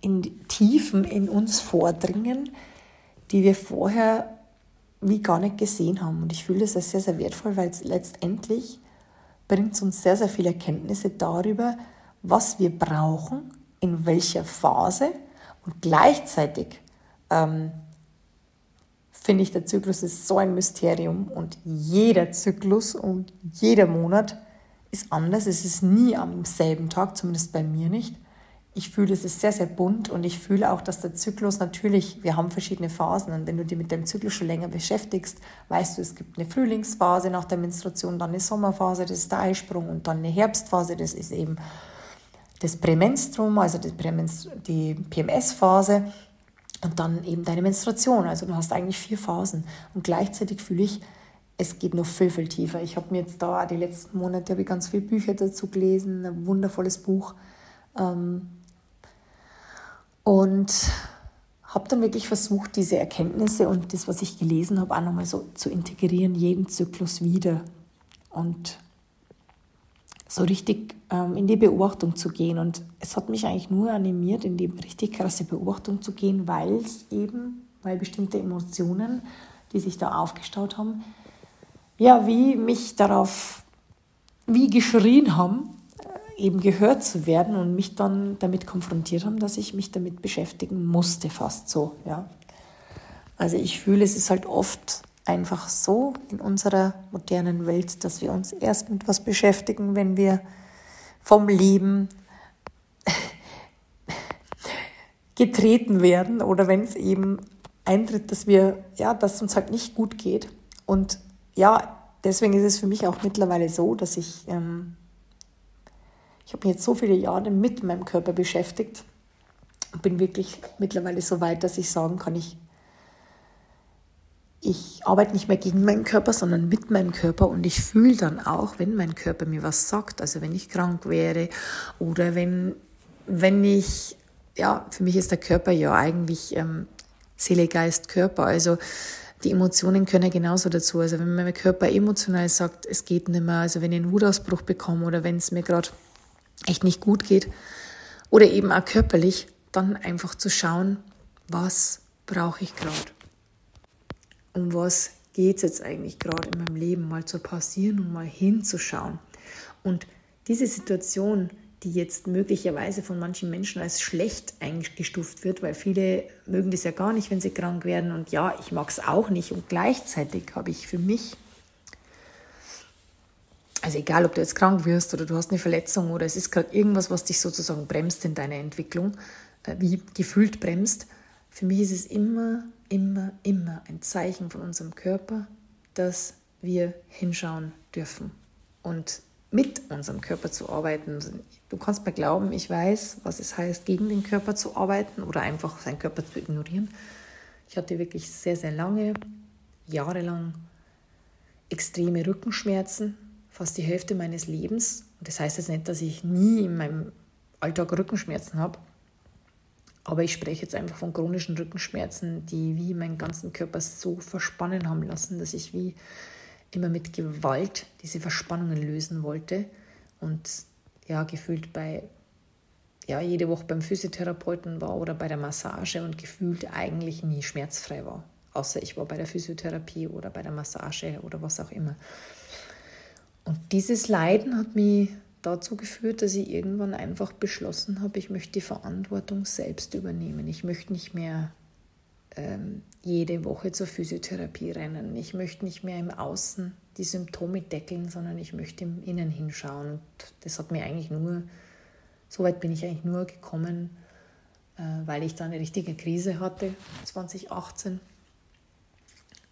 in Tiefen in uns vordringen, die wir vorher wie gar nicht gesehen haben. Und ich fühle das als sehr, sehr wertvoll, weil es letztendlich bringt uns sehr, sehr viele Erkenntnisse darüber, was wir brauchen, in welcher Phase und gleichzeitig ähm, finde ich, der Zyklus ist so ein Mysterium und jeder Zyklus und jeder Monat ist anders. Es ist nie am selben Tag, zumindest bei mir nicht. Ich fühle, es ist sehr, sehr bunt und ich fühle auch, dass der Zyklus natürlich, wir haben verschiedene Phasen und wenn du dich mit dem Zyklus schon länger beschäftigst, weißt du, es gibt eine Frühlingsphase nach der Menstruation, dann eine Sommerphase, das ist der Eisprung und dann eine Herbstphase, das ist eben das Prämenstrum, also die PMS-Phase und dann eben deine Menstruation. Also du hast eigentlich vier Phasen. Und gleichzeitig fühle ich, es geht noch viel, viel tiefer. Ich habe mir jetzt da die letzten Monate ich ganz viele Bücher dazu gelesen, ein wundervolles Buch. Ähm, und habe dann wirklich versucht, diese Erkenntnisse und das, was ich gelesen habe, auch nochmal so zu integrieren, jeden Zyklus wieder. Und so richtig ähm, in die Beobachtung zu gehen. Und es hat mich eigentlich nur animiert, in die richtig krasse Beobachtung zu gehen, weil es eben, weil bestimmte Emotionen, die sich da aufgestaut haben, ja, wie mich darauf, wie geschrien haben, eben gehört zu werden und mich dann damit konfrontiert haben, dass ich mich damit beschäftigen musste, fast so, ja. Also ich fühle, es ist halt oft einfach so in unserer modernen Welt, dass wir uns erst mit was beschäftigen, wenn wir vom Leben [laughs] getreten werden oder wenn es eben eintritt, dass wir, ja, dass uns halt nicht gut geht. Und ja, deswegen ist es für mich auch mittlerweile so, dass ich, ähm, ich habe mich jetzt so viele Jahre mit meinem Körper beschäftigt und bin wirklich mittlerweile so weit, dass ich sagen kann, ich ich arbeite nicht mehr gegen meinen Körper, sondern mit meinem Körper. Und ich fühle dann auch, wenn mein Körper mir was sagt, also wenn ich krank wäre oder wenn, wenn ich, ja, für mich ist der Körper ja eigentlich ähm, Seele, Geist, Körper, also die Emotionen können genauso dazu. Also wenn mein Körper emotional sagt, es geht nicht mehr, also wenn ich einen Wutausbruch bekomme oder wenn es mir gerade echt nicht gut geht oder eben auch körperlich, dann einfach zu schauen, was brauche ich gerade um was geht es jetzt eigentlich gerade in meinem Leben, mal zu pausieren und mal hinzuschauen. Und diese Situation, die jetzt möglicherweise von manchen Menschen als schlecht eingestuft wird, weil viele mögen das ja gar nicht, wenn sie krank werden. Und ja, ich mag es auch nicht. Und gleichzeitig habe ich für mich, also egal, ob du jetzt krank wirst oder du hast eine Verletzung oder es ist gerade irgendwas, was dich sozusagen bremst in deiner Entwicklung, äh, wie gefühlt bremst, Für mich ist es immer, immer, immer ein Zeichen von unserem Körper, dass wir hinschauen dürfen und mit unserem Körper zu arbeiten. Du kannst mir glauben, ich weiß, was es heißt, gegen den Körper zu arbeiten oder einfach seinen Körper zu ignorieren. Ich hatte wirklich sehr, sehr lange, jahrelang extreme Rückenschmerzen, fast die Hälfte meines Lebens. Und das heißt jetzt nicht, dass ich nie in meinem Alltag Rückenschmerzen habe, aber ich spreche jetzt einfach von chronischen Rückenschmerzen, die wie meinen ganzen Körper so verspannen haben lassen, dass ich wie immer mit Gewalt diese Verspannungen lösen wollte und ja, gefühlt bei ja, jede Woche beim Physiotherapeuten war oder bei der Massage und gefühlt eigentlich nie schmerzfrei war. Außer ich war bei der Physiotherapie oder bei der Massage oder was auch immer. Und dieses Leiden hat mich dazu geführt, dass ich irgendwann einfach beschlossen habe, ich möchte die Verantwortung selbst übernehmen. Ich möchte nicht mehr ähm, jede Woche zur Physiotherapie rennen. Ich möchte nicht mehr im Außen die Symptome deckeln, sondern ich möchte im Innen hinschauen. Und das hat mir eigentlich nur, so weit bin ich eigentlich nur gekommen, äh, weil ich da eine richtige Krise hatte, 2018.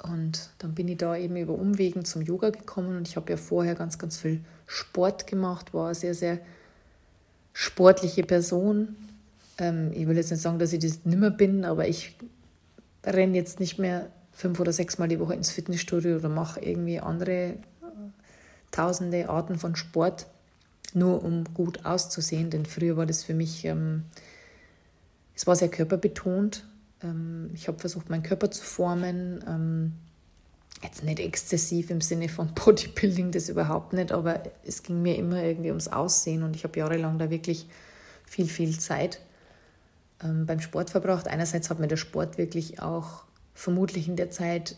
Und dann bin ich da eben über Umwegen zum Yoga gekommen und ich habe ja vorher ganz, ganz viel Sport gemacht, war eine sehr, sehr sportliche Person. Ähm, ich will jetzt nicht sagen, dass ich das nimmer bin, aber ich renne jetzt nicht mehr fünf oder sechs Mal die Woche ins Fitnessstudio oder mache irgendwie andere äh, tausende Arten von Sport, nur um gut auszusehen. Denn früher war das für mich, ähm, es war sehr körperbetont ich habe versucht, meinen Körper zu formen. Ähm, jetzt nicht exzessiv im Sinne von [laughs] Bodybuilding, das überhaupt nicht, aber es ging mir immer irgendwie ums Aussehen und ich habe jahrelang da wirklich viel, viel Zeit ähm, beim Sport verbracht. Einerseits hat mir der Sport wirklich auch vermutlich in der Zeit,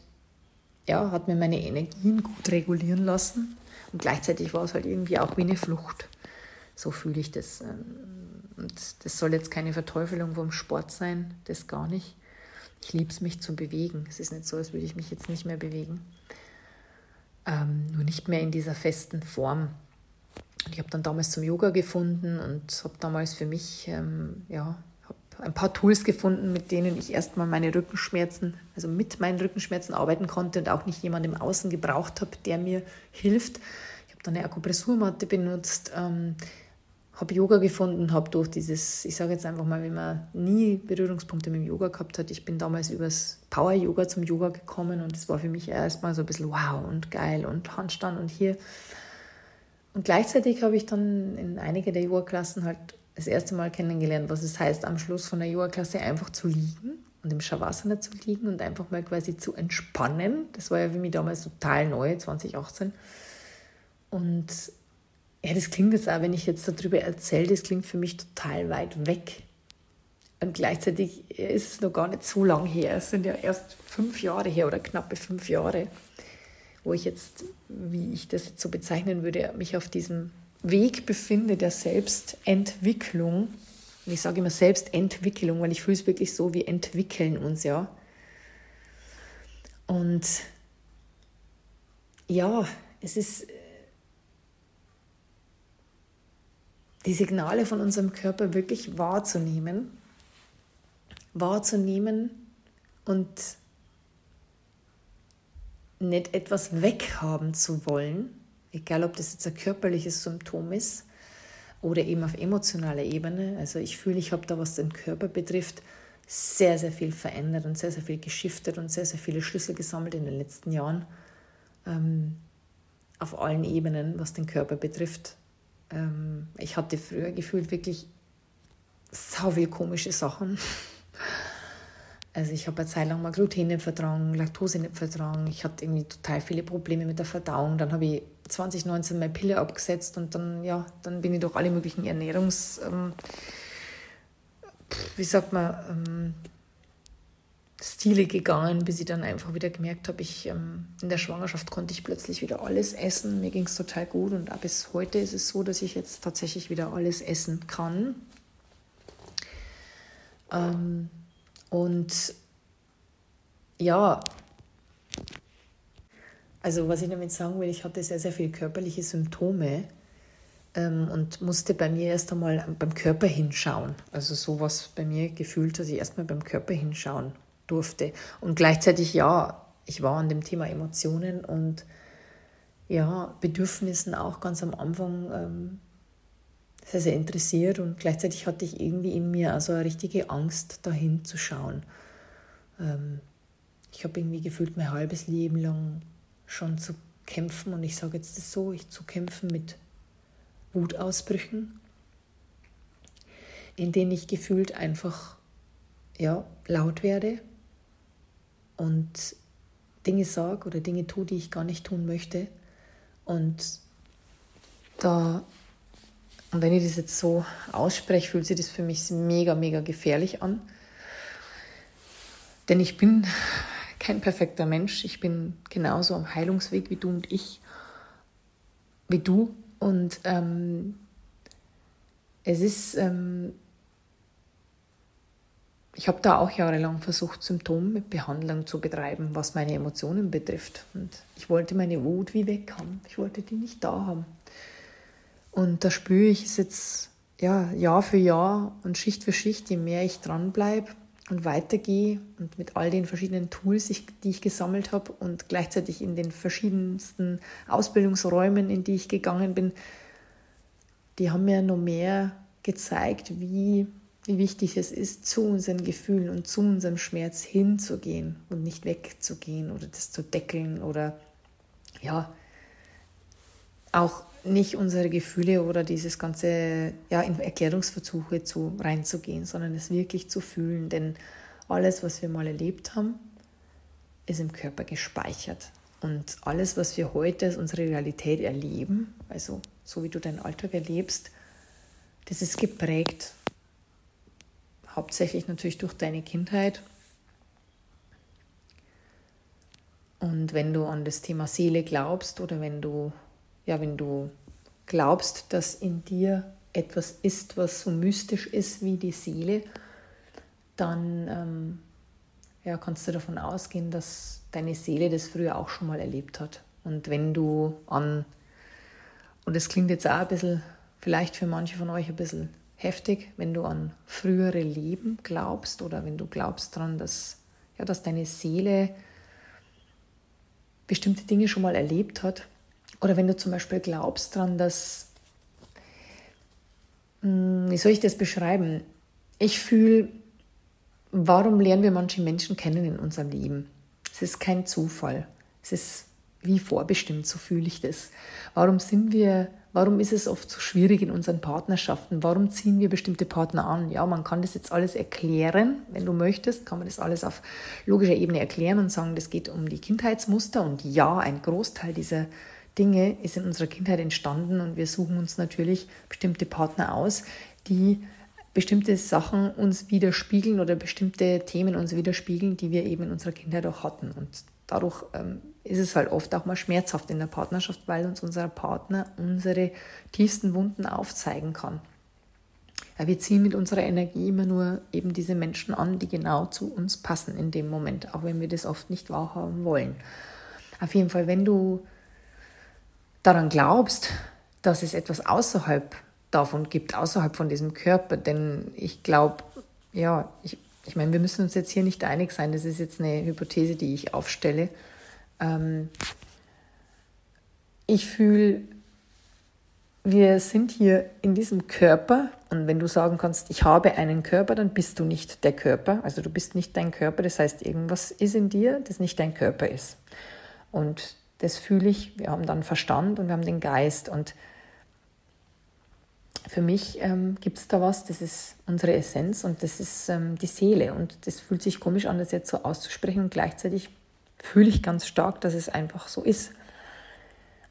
ja, hat mir meine Energien gut regulieren lassen und gleichzeitig war es halt irgendwie auch wie eine Flucht. So fühle ich das. Und das soll jetzt keine Verteufelung vom Sport sein, das gar nicht. Ich liebe es, mich zu bewegen. Es ist nicht so, als würde ich mich jetzt nicht mehr bewegen. Ähm, nur nicht mehr in dieser festen Form. Und ich habe dann damals zum Yoga gefunden und habe damals für mich ähm, ja, ein paar Tools gefunden, mit denen ich erstmal meine Rückenschmerzen, also mit meinen Rückenschmerzen arbeiten konnte und auch nicht jemand im Außen gebraucht habe, der mir hilft. Ich habe dann eine Akupressurmatte benutzt. Ähm, habe Yoga gefunden, habe durch dieses, ich sage jetzt einfach mal, wenn man nie Berührungspunkte mit dem Yoga gehabt hat, ich bin damals übers Power Yoga zum Yoga gekommen und das war für mich erstmal so ein bisschen wow und geil und Handstand und hier. Und gleichzeitig habe ich dann in einige der Yoga-Klassen halt das erste Mal kennengelernt, was es heißt, am Schluss von der Yoga-Klasse einfach zu liegen und im Shavasana zu liegen und einfach mal quasi zu entspannen. Das war ja für mich damals total neu, 2018. Und ja, das klingt jetzt auch, wenn ich jetzt darüber erzähle, das klingt für mich total weit weg. Und gleichzeitig ist es noch gar nicht so lang her. Es sind ja erst fünf Jahre her oder knappe fünf Jahre, wo ich jetzt, wie ich das jetzt so bezeichnen würde, mich auf diesem Weg befinde der Selbstentwicklung. Und ich sage immer Selbstentwicklung, weil ich fühle es wirklich so, wir entwickeln uns ja. Und ja, es ist die Signale von unserem Körper wirklich wahrzunehmen, wahrzunehmen und nicht etwas weghaben zu wollen, egal ob das jetzt ein körperliches Symptom ist oder eben auf emotionaler Ebene. Also ich fühle, ich habe da, was den Körper betrifft, sehr, sehr viel verändert und sehr, sehr viel geschiftet und sehr, sehr viele Schlüssel gesammelt in den letzten Jahren. Ähm, auf allen Ebenen, was den Körper betrifft ähm, ich hatte früher gefühlt wirklich so viele komische Sachen. [laughs] Also ich habe eine Zeit lang mal Gluten nicht vertragen, Laktose nicht vertragen. Ich hatte irgendwie total viele Probleme mit der Verdauung. Dann habe ich 2019 meine Pille abgesetzt und dann, ja, dann bin ich durch alle möglichen Ernährungs... Ähm, wie sagt man... Ähm, Stile gegangen, bis ich dann einfach wieder gemerkt habe, ich ähm, in der Schwangerschaft konnte ich plötzlich wieder alles essen. Mir ging es total gut und bis heute ist es so, dass ich jetzt tatsächlich wieder alles essen kann. Ähm, und ja, also was ich damit sagen will, ich hatte sehr, sehr viele körperliche Symptome ähm, und musste bei mir erst einmal beim Körper hinschauen. Also sowas bei mir gefühlt, dass ich erstmal beim Körper hinschauen durfte. Und gleichzeitig, ja, ich war an dem Thema Emotionen und ja, Bedürfnissen auch ganz am Anfang ähm, sehr, sehr interessiert und gleichzeitig hatte ich irgendwie in mir also eine richtige Angst, dahin zu schauen. Ähm, ich habe irgendwie gefühlt mein halbes Leben lang schon zu kämpfen und ich sage jetzt das so, ich zu kämpfen mit Wutausbrüchen, in denen ich gefühlt einfach ja, laut werde und Dinge sage oder Dinge tue, die ich gar nicht tun möchte. Und da, und wenn ich das jetzt so ausspreche, fühlt sich das für mich mega, mega gefährlich an. Denn ich bin kein perfekter Mensch. Ich bin genauso am Heilungsweg wie du und ich, wie du. Und ähm, es ist, ähm, ich habe da auch jahrelang versucht, Symptombehandlung zu betreiben, was meine Emotionen betrifft. Und ich wollte meine Wut wie weg haben. Ich wollte die nicht da haben. Und da spüre ich es jetzt ja, Jahr für Jahr und Schicht für Schicht, je mehr ich dranbleibe, und weitergehe und mit all den verschiedenen Tools, die ich gesammelt habe und gleichzeitig in den verschiedensten Ausbildungsräumen, in die ich gegangen bin, die haben mir noch mehr gezeigt, wie, wie wichtig es ist, zu unseren Gefühlen und zu unserem Schmerz hinzugehen und nicht wegzugehen oder das zu deckeln oder ja, auch nicht unsere Gefühle oder dieses ganze ja, in Erklärungsversuche zu, reinzugehen, sondern es wirklich zu fühlen. Denn alles, was wir mal erlebt haben, ist im Körper gespeichert. Und alles, was wir heute als unsere Realität erleben, also so wie du deinen Alltag erlebst, das ist geprägt. Hauptsächlich natürlich durch deine Kindheit. Und wenn du an das Thema Seele glaubst oder wenn du ja, wenn du glaubst, dass in dir etwas ist, was so mystisch ist wie die Seele, dann ähm, ja, kannst du davon ausgehen, dass deine Seele das früher auch schon mal erlebt hat. Und wenn du an, und das klingt jetzt auch ein bisschen, vielleicht für manche von euch ein bisschen heftig, wenn du an frühere Leben glaubst oder wenn du glaubst daran, dass, ja, dass deine Seele bestimmte Dinge schon mal erlebt hat, oder wenn du zum Beispiel glaubst daran, dass, hm, wie soll ich das beschreiben? Ich fühle, warum lernen wir manche Menschen kennen in unserem Leben? Es ist kein Zufall. Es ist wie vorbestimmt, so fühle ich das. Warum sind wir, warum ist es oft so schwierig in unseren Partnerschaften? Warum ziehen wir bestimmte Partner an? Ja, man kann das jetzt alles erklären, wenn du möchtest, kann man das alles auf logischer Ebene erklären und sagen, das geht um die Kindheitsmuster und ja, ein Großteil dieser Dinge ist in unserer Kindheit entstanden und wir suchen uns natürlich bestimmte Partner aus, die bestimmte Sachen uns widerspiegeln oder bestimmte Themen uns widerspiegeln, die wir eben in unserer Kindheit auch hatten. Und dadurch ähm, ist es halt oft auch mal schmerzhaft in der Partnerschaft, weil uns unser Partner unsere tiefsten Wunden aufzeigen kann. Ja, wir ziehen mit unserer Energie immer nur eben diese Menschen an, die genau zu uns passen in dem Moment, auch wenn wir das oft nicht wahrhaben wollen. Auf jeden Fall, wenn du daran glaubst, dass es etwas außerhalb davon gibt, außerhalb von diesem Körper. Denn ich glaube, ja, ich, ich meine, wir müssen uns jetzt hier nicht einig sein, das ist jetzt eine Hypothese, die ich aufstelle. Ähm, ich fühle, wir sind hier in diesem Körper und wenn du sagen kannst, ich habe einen Körper, dann bist du nicht der Körper. Also du bist nicht dein Körper, das heißt, irgendwas ist in dir, das nicht dein Körper ist. Und das fühle ich. Wir haben dann Verstand und wir haben den Geist. Und für mich ähm, gibt es da was, das ist unsere Essenz und das ist ähm, die Seele. Und das fühlt sich komisch an, das jetzt so auszusprechen. Und gleichzeitig fühle ich ganz stark, dass es einfach so ist.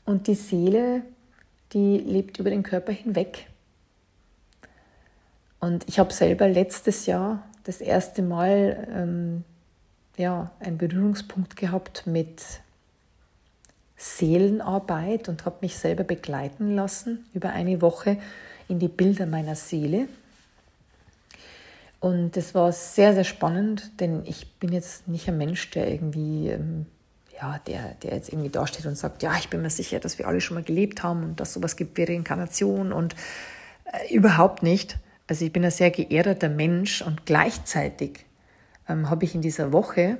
Und die Seele, die lebt über den Körper hinweg. Und ich habe selber letztes Jahr das erste Mal ähm, ja, einen Berührungspunkt gehabt mit Seelenarbeit und habe mich selber begleiten lassen über eine Woche in die Bilder meiner Seele. Und es war sehr, sehr spannend, denn ich bin jetzt nicht ein Mensch, der irgendwie ähm, ja, der, der jetzt irgendwie dasteht und sagt, ja, ich bin mir sicher, dass wir alle schon mal gelebt haben und dass sowas gibt wie Reinkarnation und äh, überhaupt nicht. Also ich bin ein sehr geerdeter Mensch und gleichzeitig ähm, habe ich in dieser Woche,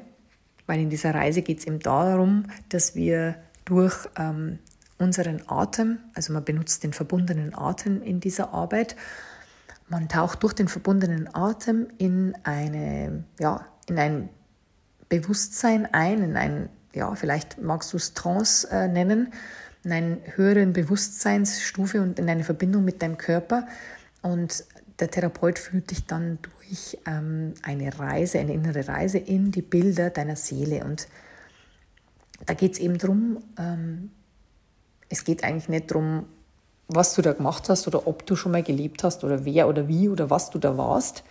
weil in dieser Reise geht es eben darum, dass wir durch ähm, unseren Atem, also man benutzt den verbundenen Atem in dieser Arbeit, man taucht durch den verbundenen Atem in eine, ja, in ein Bewusstsein ein, in ein, ja, vielleicht magst du es Trance äh, nennen, in eine höheren Bewusstseinsstufe und in eine Verbindung mit deinem Körper. Und der Therapeut führt dich dann durch ähm, eine Reise, eine innere Reise in die Bilder deiner Seele. Und da geht es eben darum, ähm, es geht eigentlich nicht darum, was du da gemacht hast oder ob du schon mal gelebt hast oder wer oder wie oder was du da warst.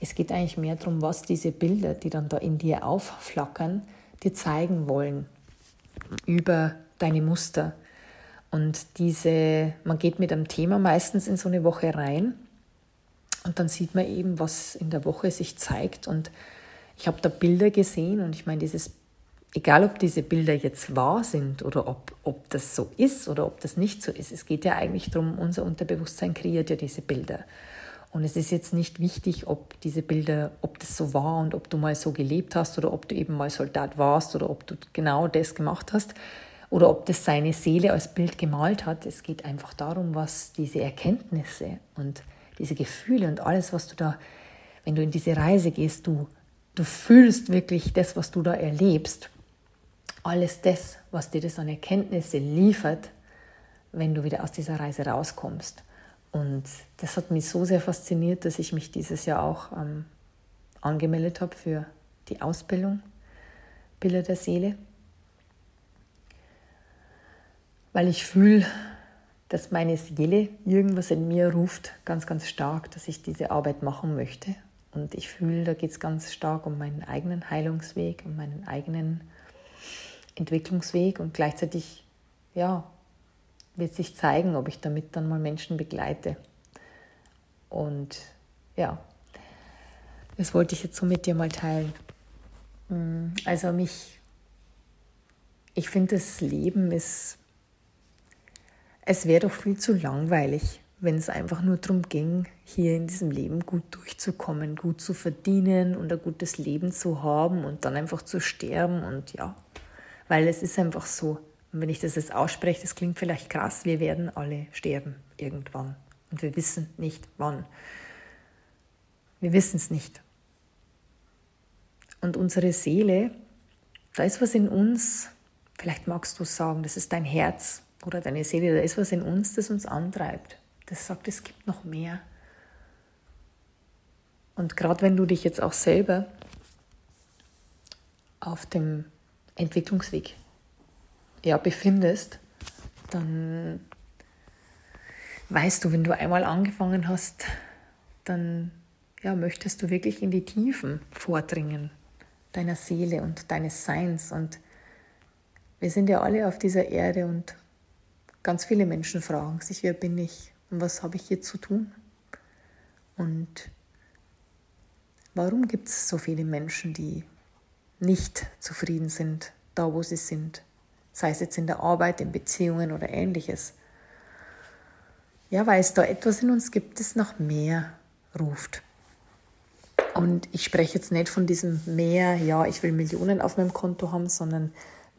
Es geht eigentlich mehr darum, was diese Bilder, die dann da in dir aufflackern, dir zeigen wollen über deine Muster. Und diese, man geht mit einem Thema meistens in so eine Woche rein und dann sieht man eben, was in der Woche sich zeigt. Und ich habe da Bilder gesehen und ich meine, dieses egal ob diese Bilder jetzt wahr sind oder ob, ob das so ist oder ob das nicht so ist, es geht ja eigentlich darum, unser Unterbewusstsein kreiert ja diese Bilder. Und es ist jetzt nicht wichtig, ob diese Bilder, ob das so war und ob du mal so gelebt hast oder ob du eben mal Soldat warst oder ob du genau das gemacht hast oder ob das seine Seele als Bild gemalt hat. Es geht einfach darum, was diese Erkenntnisse und diese Gefühle und alles, was du da, wenn du in diese Reise gehst, du, du fühlst wirklich das, was du da erlebst alles das, was dir das an Erkenntnisse liefert, wenn du wieder aus dieser Reise rauskommst. Und das hat mich so sehr fasziniert, dass ich mich dieses Jahr auch ähm, angemeldet habe für die Ausbildung Bilder der Seele, weil ich fühle, dass meine Seele irgendwas in mir ruft, ganz, ganz stark, dass ich diese Arbeit machen möchte. Und ich fühle, da geht es ganz stark um meinen eigenen Heilungsweg, um meinen eigenen Entwicklungsweg und gleichzeitig, ja, wird sich zeigen, ob ich damit dann mal Menschen begleite. Und ja, das wollte ich jetzt so mit dir mal teilen. Mm, also mich, ich finde, das Leben ist, es wäre doch viel zu langweilig, wenn es einfach nur darum ging, hier in diesem Leben gut durchzukommen, gut zu verdienen und ein gutes Leben zu haben und dann einfach zu sterben und ja, weil es ist einfach so. Und wenn ich das jetzt ausspreche, das klingt vielleicht krass, wir werden alle sterben irgendwann. Und wir wissen nicht wann. Wir wissen es nicht. Und unsere Seele, da ist was in uns, vielleicht magst du sagen, das ist dein Herz oder deine Seele, da ist was in uns, das uns antreibt. Das sagt, es gibt noch mehr. Und gerade wenn du dich jetzt auch selber auf dem Entwicklungsweg ja, befindest, dann weißt du, wenn du einmal angefangen hast, dann ja, möchtest du wirklich in die Tiefen vordringen deiner Seele und deines Seins. Und wir sind ja alle auf dieser Erde und ganz viele Menschen fragen sich, wer bin ich und was habe ich hier zu tun? Und warum gibt es so viele Menschen, die nicht zufrieden sind, da wo sie sind, sei es jetzt in der Arbeit, in Beziehungen oder ähnliches. Ja, weil es da etwas in uns gibt, das nach mehr ruft. Und ich spreche jetzt nicht von diesem mehr, ja, ich will Millionen auf meinem Konto haben, sondern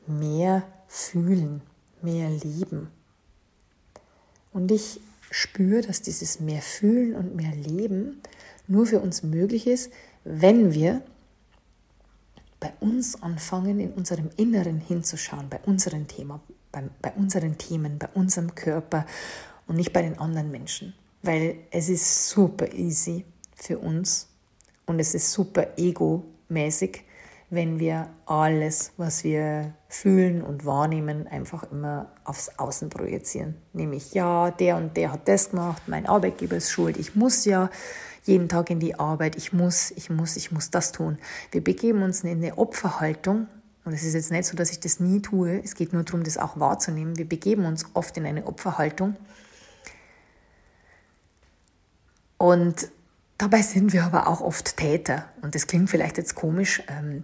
mehr fühlen, mehr lieben. Und ich spüre, dass dieses mehr fühlen und mehr leben nur für uns möglich ist, wenn wir bei uns anfangen, in unserem Inneren hinzuschauen, bei unseren Themen, bei, bei unseren Themen, bei unserem Körper und nicht bei den anderen Menschen. Weil es ist super easy für uns und es ist super ego-mäßig, wenn wir alles, was wir fühlen und wahrnehmen, einfach immer aufs Außen projizieren. Nämlich, ja, der und der hat das gemacht, mein Arbeitgeber ist schuld, ich muss ja, jeden Tag in die Arbeit, ich muss, ich muss, ich muss das tun. Wir begeben uns in eine Opferhaltung. Und es ist jetzt nicht so, dass ich das nie tue. Es geht nur darum, das auch wahrzunehmen. Wir begeben uns oft in eine Opferhaltung. Und dabei sind wir aber auch oft Täter. Und das klingt vielleicht jetzt komisch, ähm,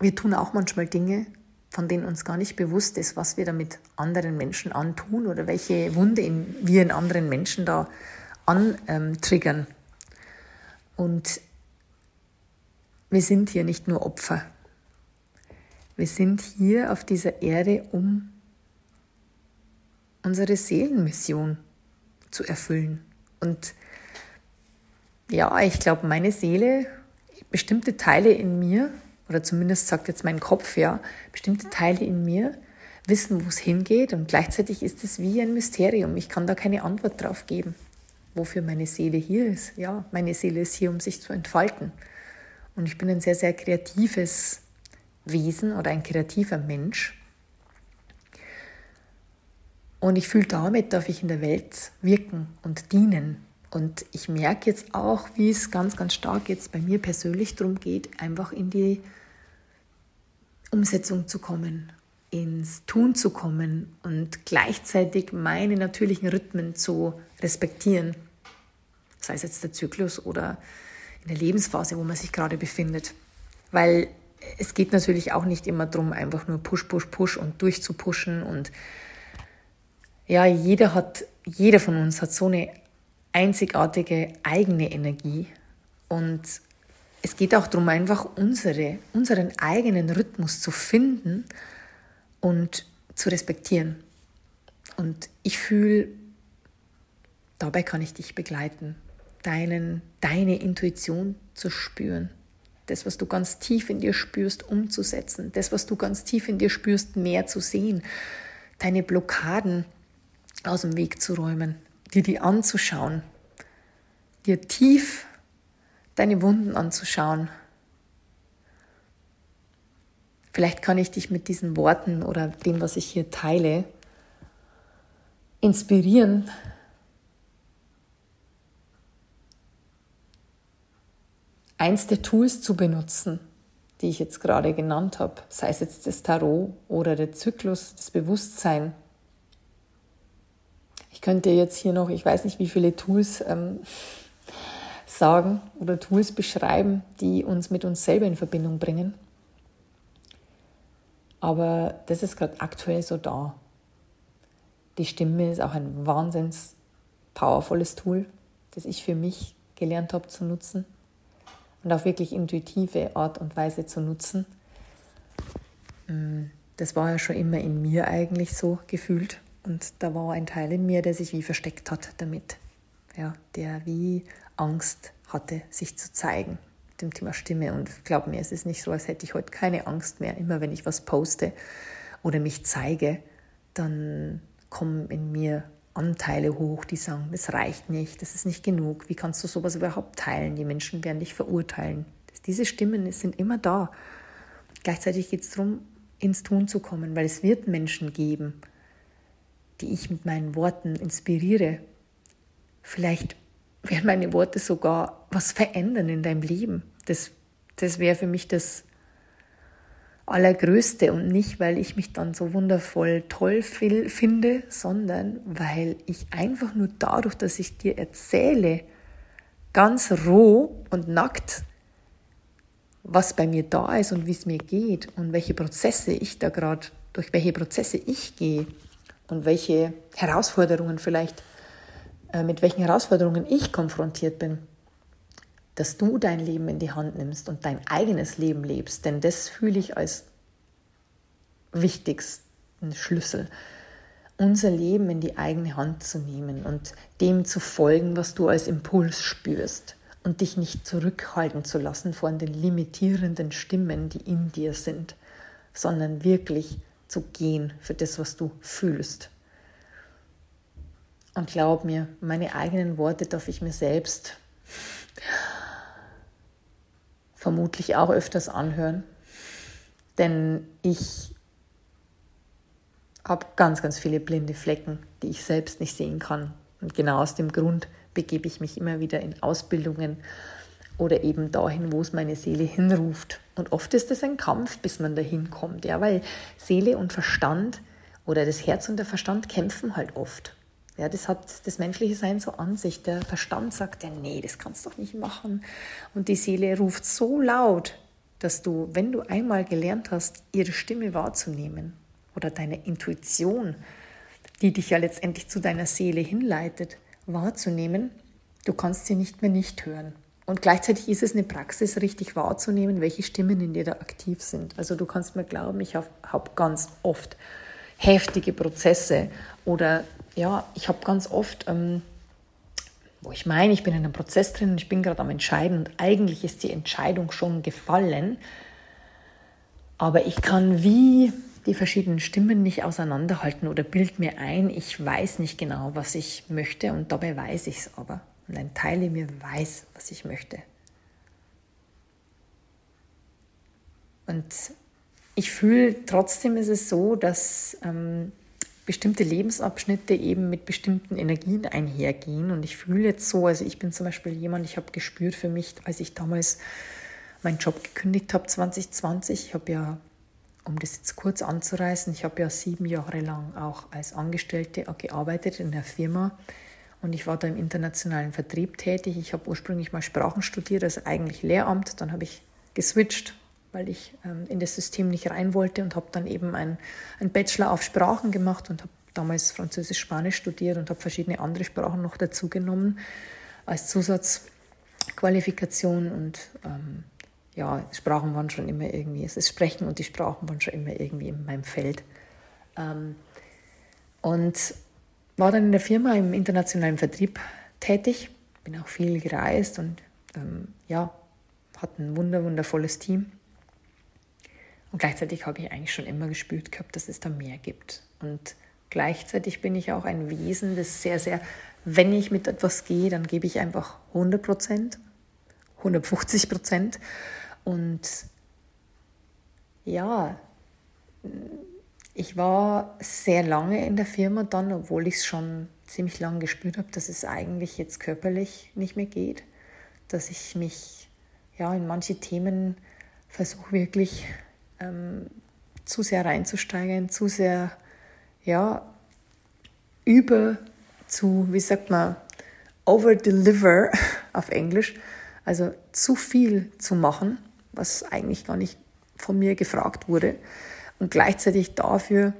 wir tun auch manchmal Dinge, von denen uns gar nicht bewusst ist, was wir damit anderen Menschen antun oder welche Wunde in, wir in anderen Menschen da antriggern. Und wir sind hier nicht nur Opfer. Wir sind hier auf dieser Erde, um unsere Seelenmission zu erfüllen. Und ja, ich glaube, meine Seele, bestimmte Teile in mir oder zumindest sagt jetzt mein Kopf ja, bestimmte Teile in mir wissen, wo es hingeht und gleichzeitig ist es wie ein Mysterium. Ich kann da keine Antwort drauf geben, wofür meine Seele hier ist. Ja, meine Seele ist hier, um sich zu entfalten. Und ich bin ein sehr, sehr kreatives Wesen oder ein kreativer Mensch. Und ich fühle, damit darf ich in der Welt wirken und dienen. Und ich merke jetzt auch, wie es ganz, ganz stark jetzt bei mir persönlich darum geht, einfach in die Umsetzung zu kommen, ins Tun zu kommen und gleichzeitig meine natürlichen Rhythmen zu respektieren. Sei es jetzt der Zyklus oder in der Lebensphase, wo man sich gerade befindet. Weil es geht natürlich auch nicht immer darum, einfach nur Push, Push, Push und durchzupushen. Und ja, jeder hat, jeder von uns hat so eine einzigartige eigene Energie. Und es geht auch darum, einfach unsere, unseren eigenen Rhythmus zu finden und zu respektieren. Und ich fühle, dabei kann ich dich begleiten, deinen, deine Intuition zu spüren. Das, was du ganz tief in dir spürst, umzusetzen. Das, was du ganz tief in dir spürst, mehr zu sehen. Deine Blockaden aus dem Weg zu räumen, dir die anzuschauen, dir tief deine Wunden anzuschauen. Vielleicht kann ich dich mit diesen Worten oder dem, was ich hier teile, inspirieren, eins der Tools zu benutzen, die ich jetzt gerade genannt habe, sei es jetzt das Tarot oder der Zyklus, das Bewusstsein. Ich könnte jetzt hier noch, ich weiß nicht, wie viele Tools ähm, sagen oder Tools beschreiben, die uns mit uns selber in Verbindung bringen. Aber das ist gerade aktuell so da. Die Stimme ist auch ein wahnsinns powervolles Tool, das ich für mich gelernt habe zu nutzen und auf wirklich intuitive Art und Weise zu nutzen. Mm, das war ja schon immer in mir eigentlich so gefühlt und da war ein Teil in mir, der sich wie versteckt hat damit. Ja, der wie Angst hatte, sich zu zeigen mit dem Thema Stimme. Und glaub mir, es ist nicht so, als hätte ich heute keine Angst mehr. Immer wenn ich was poste oder mich zeige, dann kommen in mir Anteile hoch, die sagen, das reicht nicht, das ist nicht genug, wie kannst du sowas überhaupt teilen? Die Menschen werden dich verurteilen. Diese Stimmen sind immer da. Gleichzeitig geht es darum, ins Tun zu kommen, weil es wird Menschen geben, die ich mit meinen Worten inspiriere. Vielleicht werden meine Worte sogar was verändern in deinem Leben. Das, das wäre für mich das Allergrößte und nicht, weil ich mich dann so wundervoll toll finde, sondern weil ich einfach nur dadurch, dass ich dir erzähle, ganz roh und nackt, was bei mir da ist und wie es mir geht und welche Prozesse ich da gerade, durch welche Prozesse ich gehe und welche Herausforderungen vielleicht äh, mit welchen Herausforderungen ich konfrontiert bin, dass du dein Leben in die Hand nimmst und dein eigenes Leben lebst, denn das fühle ich als wichtigsten Schlüssel, unser Leben in die eigene Hand zu nehmen und dem zu folgen, was du als Impuls spürst und dich nicht zurückhalten zu lassen von den limitierenden Stimmen, die in dir sind, sondern wirklich zu gehen für das, was du fühlst. Und glaub mir, meine eigenen Worte darf ich mir selbst vermutlich auch öfters anhören. Denn ich habe ganz, ganz viele blinde Flecken, die ich selbst nicht sehen kann. Und genau aus dem Grund begebe ich mich immer wieder in Ausbildungen oder eben dahin, wo es meine Seele hinruft. Und oft ist es ein Kampf, bis man dahin kommt, ja, weil Seele und Verstand oder das Herz und der Verstand kämpfen halt oft. Ja, das hat das menschliche Sein so an sich. Der Verstand sagt ja, nee, das kannst du doch nicht machen. Und die Seele ruft so laut, dass du, wenn du einmal gelernt hast, ihre Stimme wahrzunehmen oder deine Intuition, die dich ja letztendlich zu deiner Seele hinleitet, wahrzunehmen, du kannst sie nicht mehr nicht hören. Und gleichzeitig ist es eine Praxis, richtig wahrzunehmen, welche Stimmen in dir da aktiv sind. Also du kannst mir glauben, ich habe hab ganz oft heftige Prozesse oder ja, ich habe ganz oft, ähm, wo ich meine, ich bin in einem Prozess drin und ich bin gerade am Entscheiden und eigentlich ist die Entscheidung schon gefallen, aber ich kann wie die verschiedenen Stimmen nicht auseinanderhalten oder bild mir ein, ich weiß nicht genau, was ich möchte und dabei weiß ich es aber. Und ein Teil in mir weiß, was ich möchte. Und ich fühle trotzdem ist es so, dass ähm, bestimmte Lebensabschnitte eben mit bestimmten Energien einhergehen. Und ich fühle jetzt so, also ich bin zum Beispiel jemand, ich habe gespürt für mich, als ich damals meinen Job gekündigt habe, 2020, ich habe ja, um das jetzt kurz anzureißen, ich habe ja sieben Jahre lang auch als Angestellte gearbeitet in der Firma und ich war da im internationalen Vertrieb tätig. Ich habe ursprünglich mal Sprachen studiert, also eigentlich Lehramt. Dann habe ich geswitcht, weil ich ähm, in das System nicht rein wollte und habe dann eben einen Bachelor auf Sprachen gemacht und habe damals Französisch, Spanisch studiert und habe verschiedene andere Sprachen noch dazu genommen als Zusatzqualifikation und ähm, ja, Sprachen waren schon immer irgendwie, es ist Sprechen und die Sprachen waren schon immer irgendwie in meinem Feld. Ähm, und war dann in der Firma im internationalen Vertrieb tätig, bin auch viel gereist und ähm, ja, hatte ein wunder, wundervolles Team. Und gleichzeitig habe ich eigentlich schon immer gespürt gehabt, dass es da mehr gibt. Und gleichzeitig bin ich auch ein Wesen, das sehr, sehr, wenn ich mit etwas gehe, dann gebe ich einfach 100 Prozent, 150 Prozent. Und ja, ich war sehr lange in der Firma dann, obwohl ich es schon ziemlich lange gespürt habe, dass es eigentlich jetzt körperlich nicht mehr geht, dass ich mich ja in manche Themen versuche wirklich ähm, zu sehr reinzusteigen, zu sehr ja über zu, wie sagt man, over deliver [laughs] auf Englisch, also zu viel zu machen, was eigentlich gar nicht von mir gefragt wurde und gleichzeitig dafür,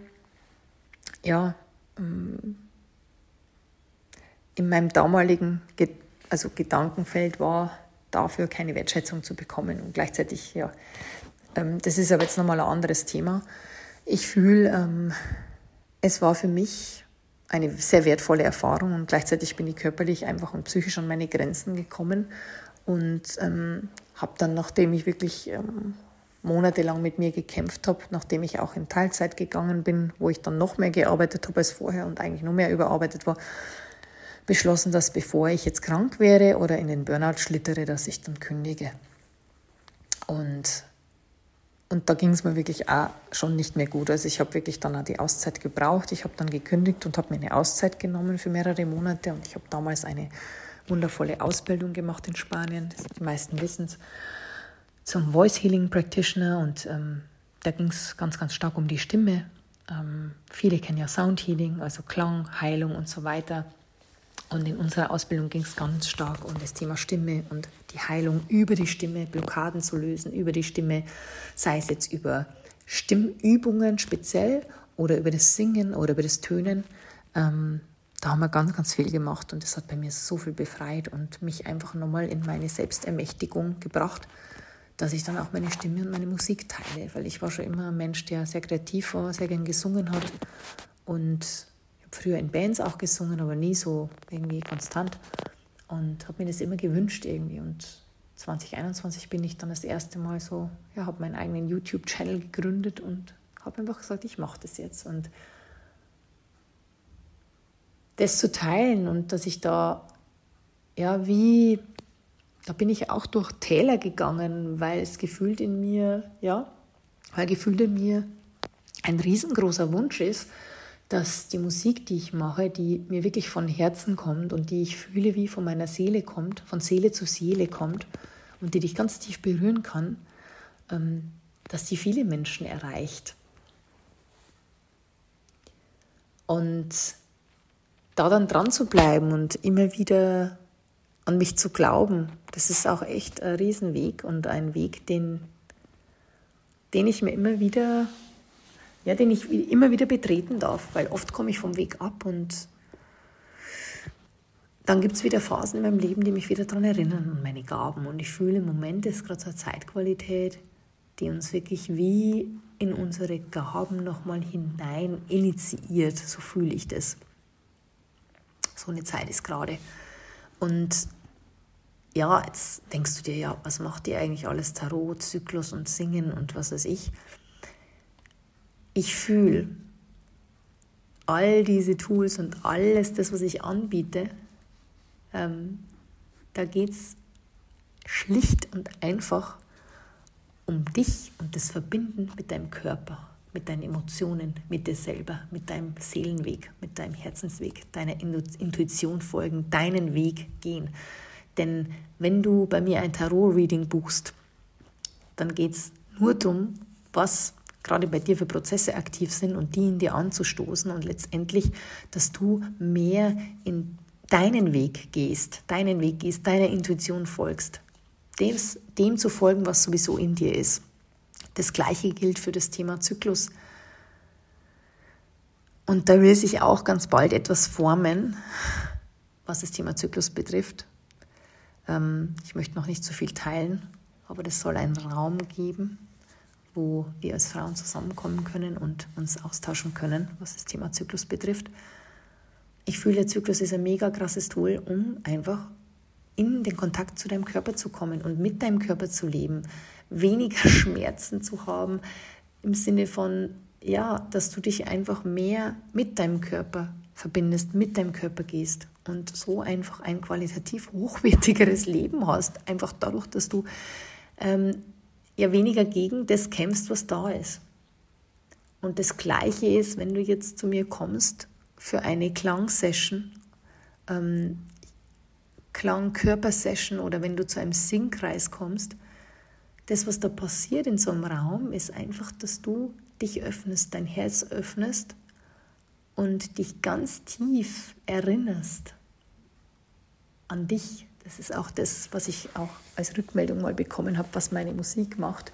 ja, ähm, in meinem damaligen also Gedankenfeld war, dafür keine Wertschätzung zu bekommen. Und gleichzeitig, ja, ähm, das ist aber jetzt nochmal ein anderes Thema. Ich fühle, ähm, es war für mich eine sehr wertvolle Erfahrung und gleichzeitig bin ich körperlich einfach und psychisch an meine Grenzen gekommen und ähm, habe dann, nachdem ich wirklich ähm, monatelang mit mir gekämpft habe, nachdem ich auch in Teilzeit gegangen bin, wo ich dann noch mehr gearbeitet habe als vorher und eigentlich nur mehr überarbeitet war, beschlossen, dass bevor ich jetzt krank wäre oder in den Burnout schlittere, dass ich dann kündige. Und, und da ging es mir wirklich auch schon nicht mehr gut. Also ich habe wirklich dann auch die Auszeit gebraucht. Ich habe dann gekündigt und habe mir eine Auszeit genommen für mehrere Monate. Und ich habe damals eine wundervolle Ausbildung gemacht in Spanien. Die meisten wissen es zum Voice Healing Practitioner und ähm, da ging es ganz, ganz stark um die Stimme. Ähm, viele kennen ja Sound Healing, also Klang, Heilung und so weiter. Und in unserer Ausbildung ging es ganz stark um das Thema Stimme und die Heilung über die Stimme, Blockaden zu lösen über die Stimme, sei es jetzt über Stimmübungen speziell oder über das Singen oder über das Tönen. Ähm, da haben wir ganz, ganz viel gemacht und das hat bei mir so viel befreit und mich einfach nochmal in meine Selbstermächtigung gebracht dass ich dann auch meine Stimme und meine Musik teile, weil ich war schon immer ein Mensch, der sehr kreativ war, sehr gern gesungen hat und ich habe früher in Bands auch gesungen, aber nie so irgendwie konstant und habe mir das immer gewünscht irgendwie. Und 2021 bin ich dann das erste Mal so, ja, habe meinen eigenen YouTube-Channel gegründet und habe einfach gesagt, ich mache das jetzt. Und das zu teilen und dass ich da ja wie da bin ich auch durch Täler gegangen, weil es gefühlt in mir, ja, weil gefühlt in mir ein riesengroßer Wunsch ist, dass die Musik, die ich mache, die mir wirklich von Herzen kommt und die ich fühle, wie von meiner Seele kommt, von Seele zu Seele kommt und die dich ganz tief berühren kann, ähm, dass die viele Menschen erreicht. Und da dann dran zu bleiben und immer wieder an mich zu glauben, das ist auch echt ein Riesenweg und ein Weg, den den ich mir immer wieder, ja, den ich immer wieder betreten darf, weil oft komme ich vom Weg ab und dann gibt es wieder Phasen in meinem Leben, die mich wieder daran erinnern an meine Gaben. Und ich fühle im Moment ist gerade so eine Zeitqualität, die uns wirklich wie in unsere Gaben nochmal hinein initiiert. So fühle ich das. So eine Zeit ist gerade. Und ja, jetzt denkst du dir, ja, was macht ihr eigentlich alles? Tarot, Zyklus und Singen und was weiß ich. Ich fühle all diese Tools und alles das, was ich anbiete, ähm, da geht es schlicht und einfach um dich und das Verbinden mit deinem Körper, mit deinen Emotionen, mit dir selber, mit deinem Seelenweg, mit deinem Herzensweg, deiner Intuition folgen, deinen Weg gehen. Denn wenn du bei mir ein Tarot-Reading buchst, dann geht es nur darum, was gerade bei dir für Prozesse aktiv sind und die in dir anzustoßen und letztendlich, dass du mehr in deinen Weg gehst, deinen Weg gehst, deiner Intuition folgst, dem, dem zu folgen, was sowieso in dir ist. Das gleiche gilt für das Thema Zyklus. Und da will sich auch ganz bald etwas formen, was das Thema Zyklus betrifft. Ähm, ich möchte noch nicht zu so viel teilen, aber das soll einen Raum geben, wo wir als Frauen zusammenkommen können und uns austauschen können, was das Thema Zyklus betrifft. Ich fühle, der Zyklus ist ein mega krasses Tool, um einfach in den Kontakt zu deinem Körper zu kommen und mit deinem Körper zu leben, weniger [laughs] Schmerzen zu haben, im Sinne von, ja, dass du dich einfach mehr mit deinem Körper verbindest, mit deinem Körper gehst und so einfach ein qualitativ [laughs] hochwertigeres Leben hast, einfach dadurch, dass du ähm, ja weniger gegen das kämpfst, was da ist. Und das Gleiche ist, wenn du jetzt zu mir kommst für eine Klangsession, ähm, Klang-Körpersession oder wenn du zu einem Singkreis kommst, das, was da passiert in so einem Raum, ist einfach, dass du dich öffnest, dein Herz öffnest und dich ganz tief erinnerst an dich. Das ist auch das, was ich auch als Rückmeldung mal bekommen habe, was meine Musik macht.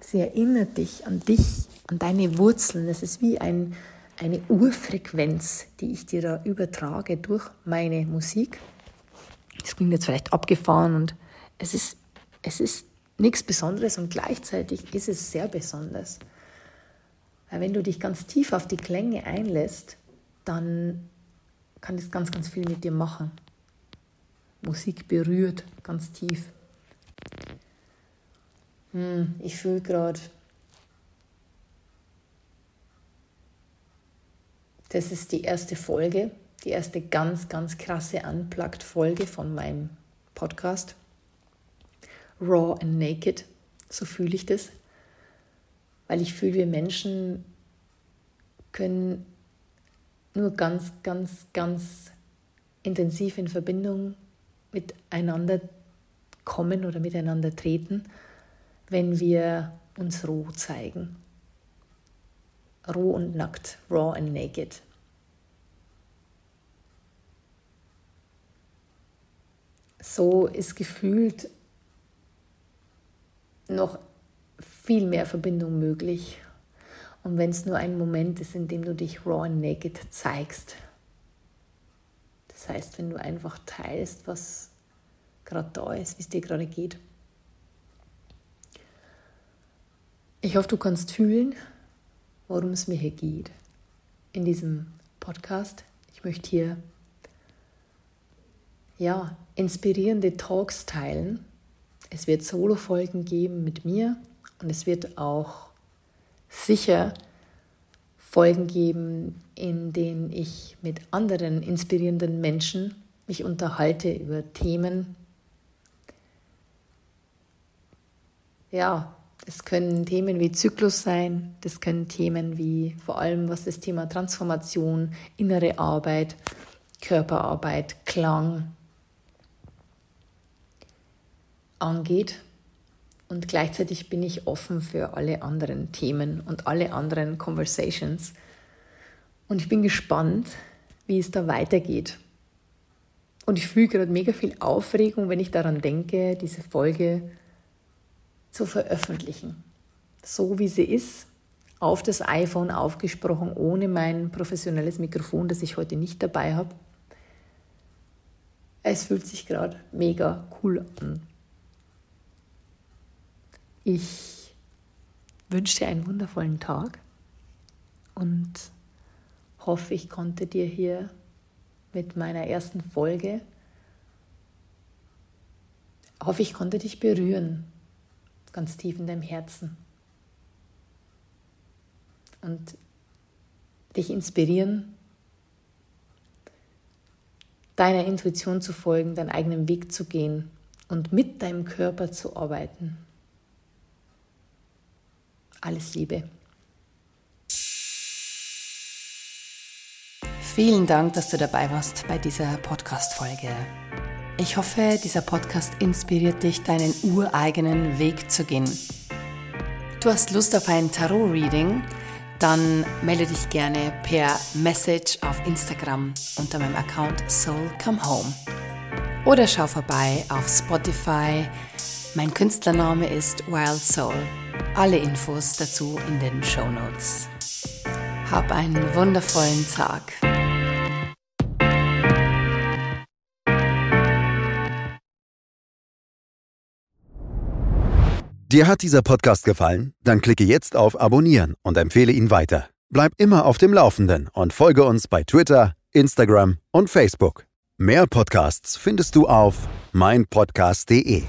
Sie erinnert dich an dich, an deine Wurzeln. Das ist wie ein, eine Urfrequenz, die ich dir da übertrage durch meine Musik. Das klingt jetzt vielleicht abgefahren und es ist, es ist nichts Besonderes und gleichzeitig ist es sehr besonders. Weil wenn du dich ganz tief auf die Klänge einlässt, dann kann das ganz, ganz viel mit dir machen. Musik berührt ganz tief. Hm, ich fühle gerade Das ist die erste Folge, die erste ganz, ganz krasse Unplugged-Folge von meinem Podcast. Raw and Naked, so fühle ich das. Weil ich fühle, wir Menschen können nur ganz, ganz, ganz intensiv in Verbindung miteinander kommen oder miteinander treten, wenn wir uns roh zeigen roh und nackt, raw and naked. So ist gefühlt noch viel mehr Verbindung möglich. Und wenn es nur ein Moment ist, in dem du dich raw and naked zeigst. Das heißt, wenn du einfach teilst, was gerade da ist, wie es dir gerade geht. Ich hoffe, du kannst fühlen, worum es mir hier geht in diesem Podcast. Ich möchte hier ja, inspirierende Talks teilen. Es wird Solo-Folgen geben mit mir und es wird auch sicher Folgen geben, in denen ich mit anderen inspirierenden Menschen mich unterhalte über Themen, ja, es können Themen wie Zyklus sein, das können Themen wie vor allem was das Thema Transformation, innere Arbeit, Körperarbeit, Klang angeht. Und gleichzeitig bin ich offen für alle anderen Themen und alle anderen Conversations. Und ich bin gespannt, wie es da weitergeht. Und ich fühle gerade mega viel Aufregung, wenn ich daran denke, diese Folge zu veröffentlichen. so wie sie ist, auf das iPhone aufgesprochen, ohne mein professionelles Mikrofon, das ich heute nicht dabei habe. Es fühlt sich gerade mega cool an. Ich wünsche dir einen wundervollen Tag und hoffe, ich konnte dir hier mit meiner ersten Folge, hoffe, ich konnte dich berühren, ganz tief in deinem Herzen und dich inspirieren, deiner Intuition zu folgen, deinen eigenen Weg zu gehen und mit deinem Körper zu arbeiten. Alles Liebe. Vielen Dank, dass du dabei warst bei dieser Podcast-Folge. Ich hoffe, dieser Podcast inspiriert dich, deinen ureigenen Weg zu gehen. Du hast Lust auf ein Tarot-Reading? dann melde dich gerne per Message auf Instagram unter meinem Account Soul Come Home. Oder schau vorbei auf Spotify. Mein Künstlername ist Wild Soul. Alle Infos dazu in den Show Notes. Hab einen wundervollen Tag. Dir hat dieser Podcast gefallen? Dann klicke jetzt auf Abonnieren und empfehle ihn weiter. Bleib immer auf dem Laufenden und folge uns bei Twitter, Instagram und Facebook. Mehr Podcasts findest du auf meinpodcast.de.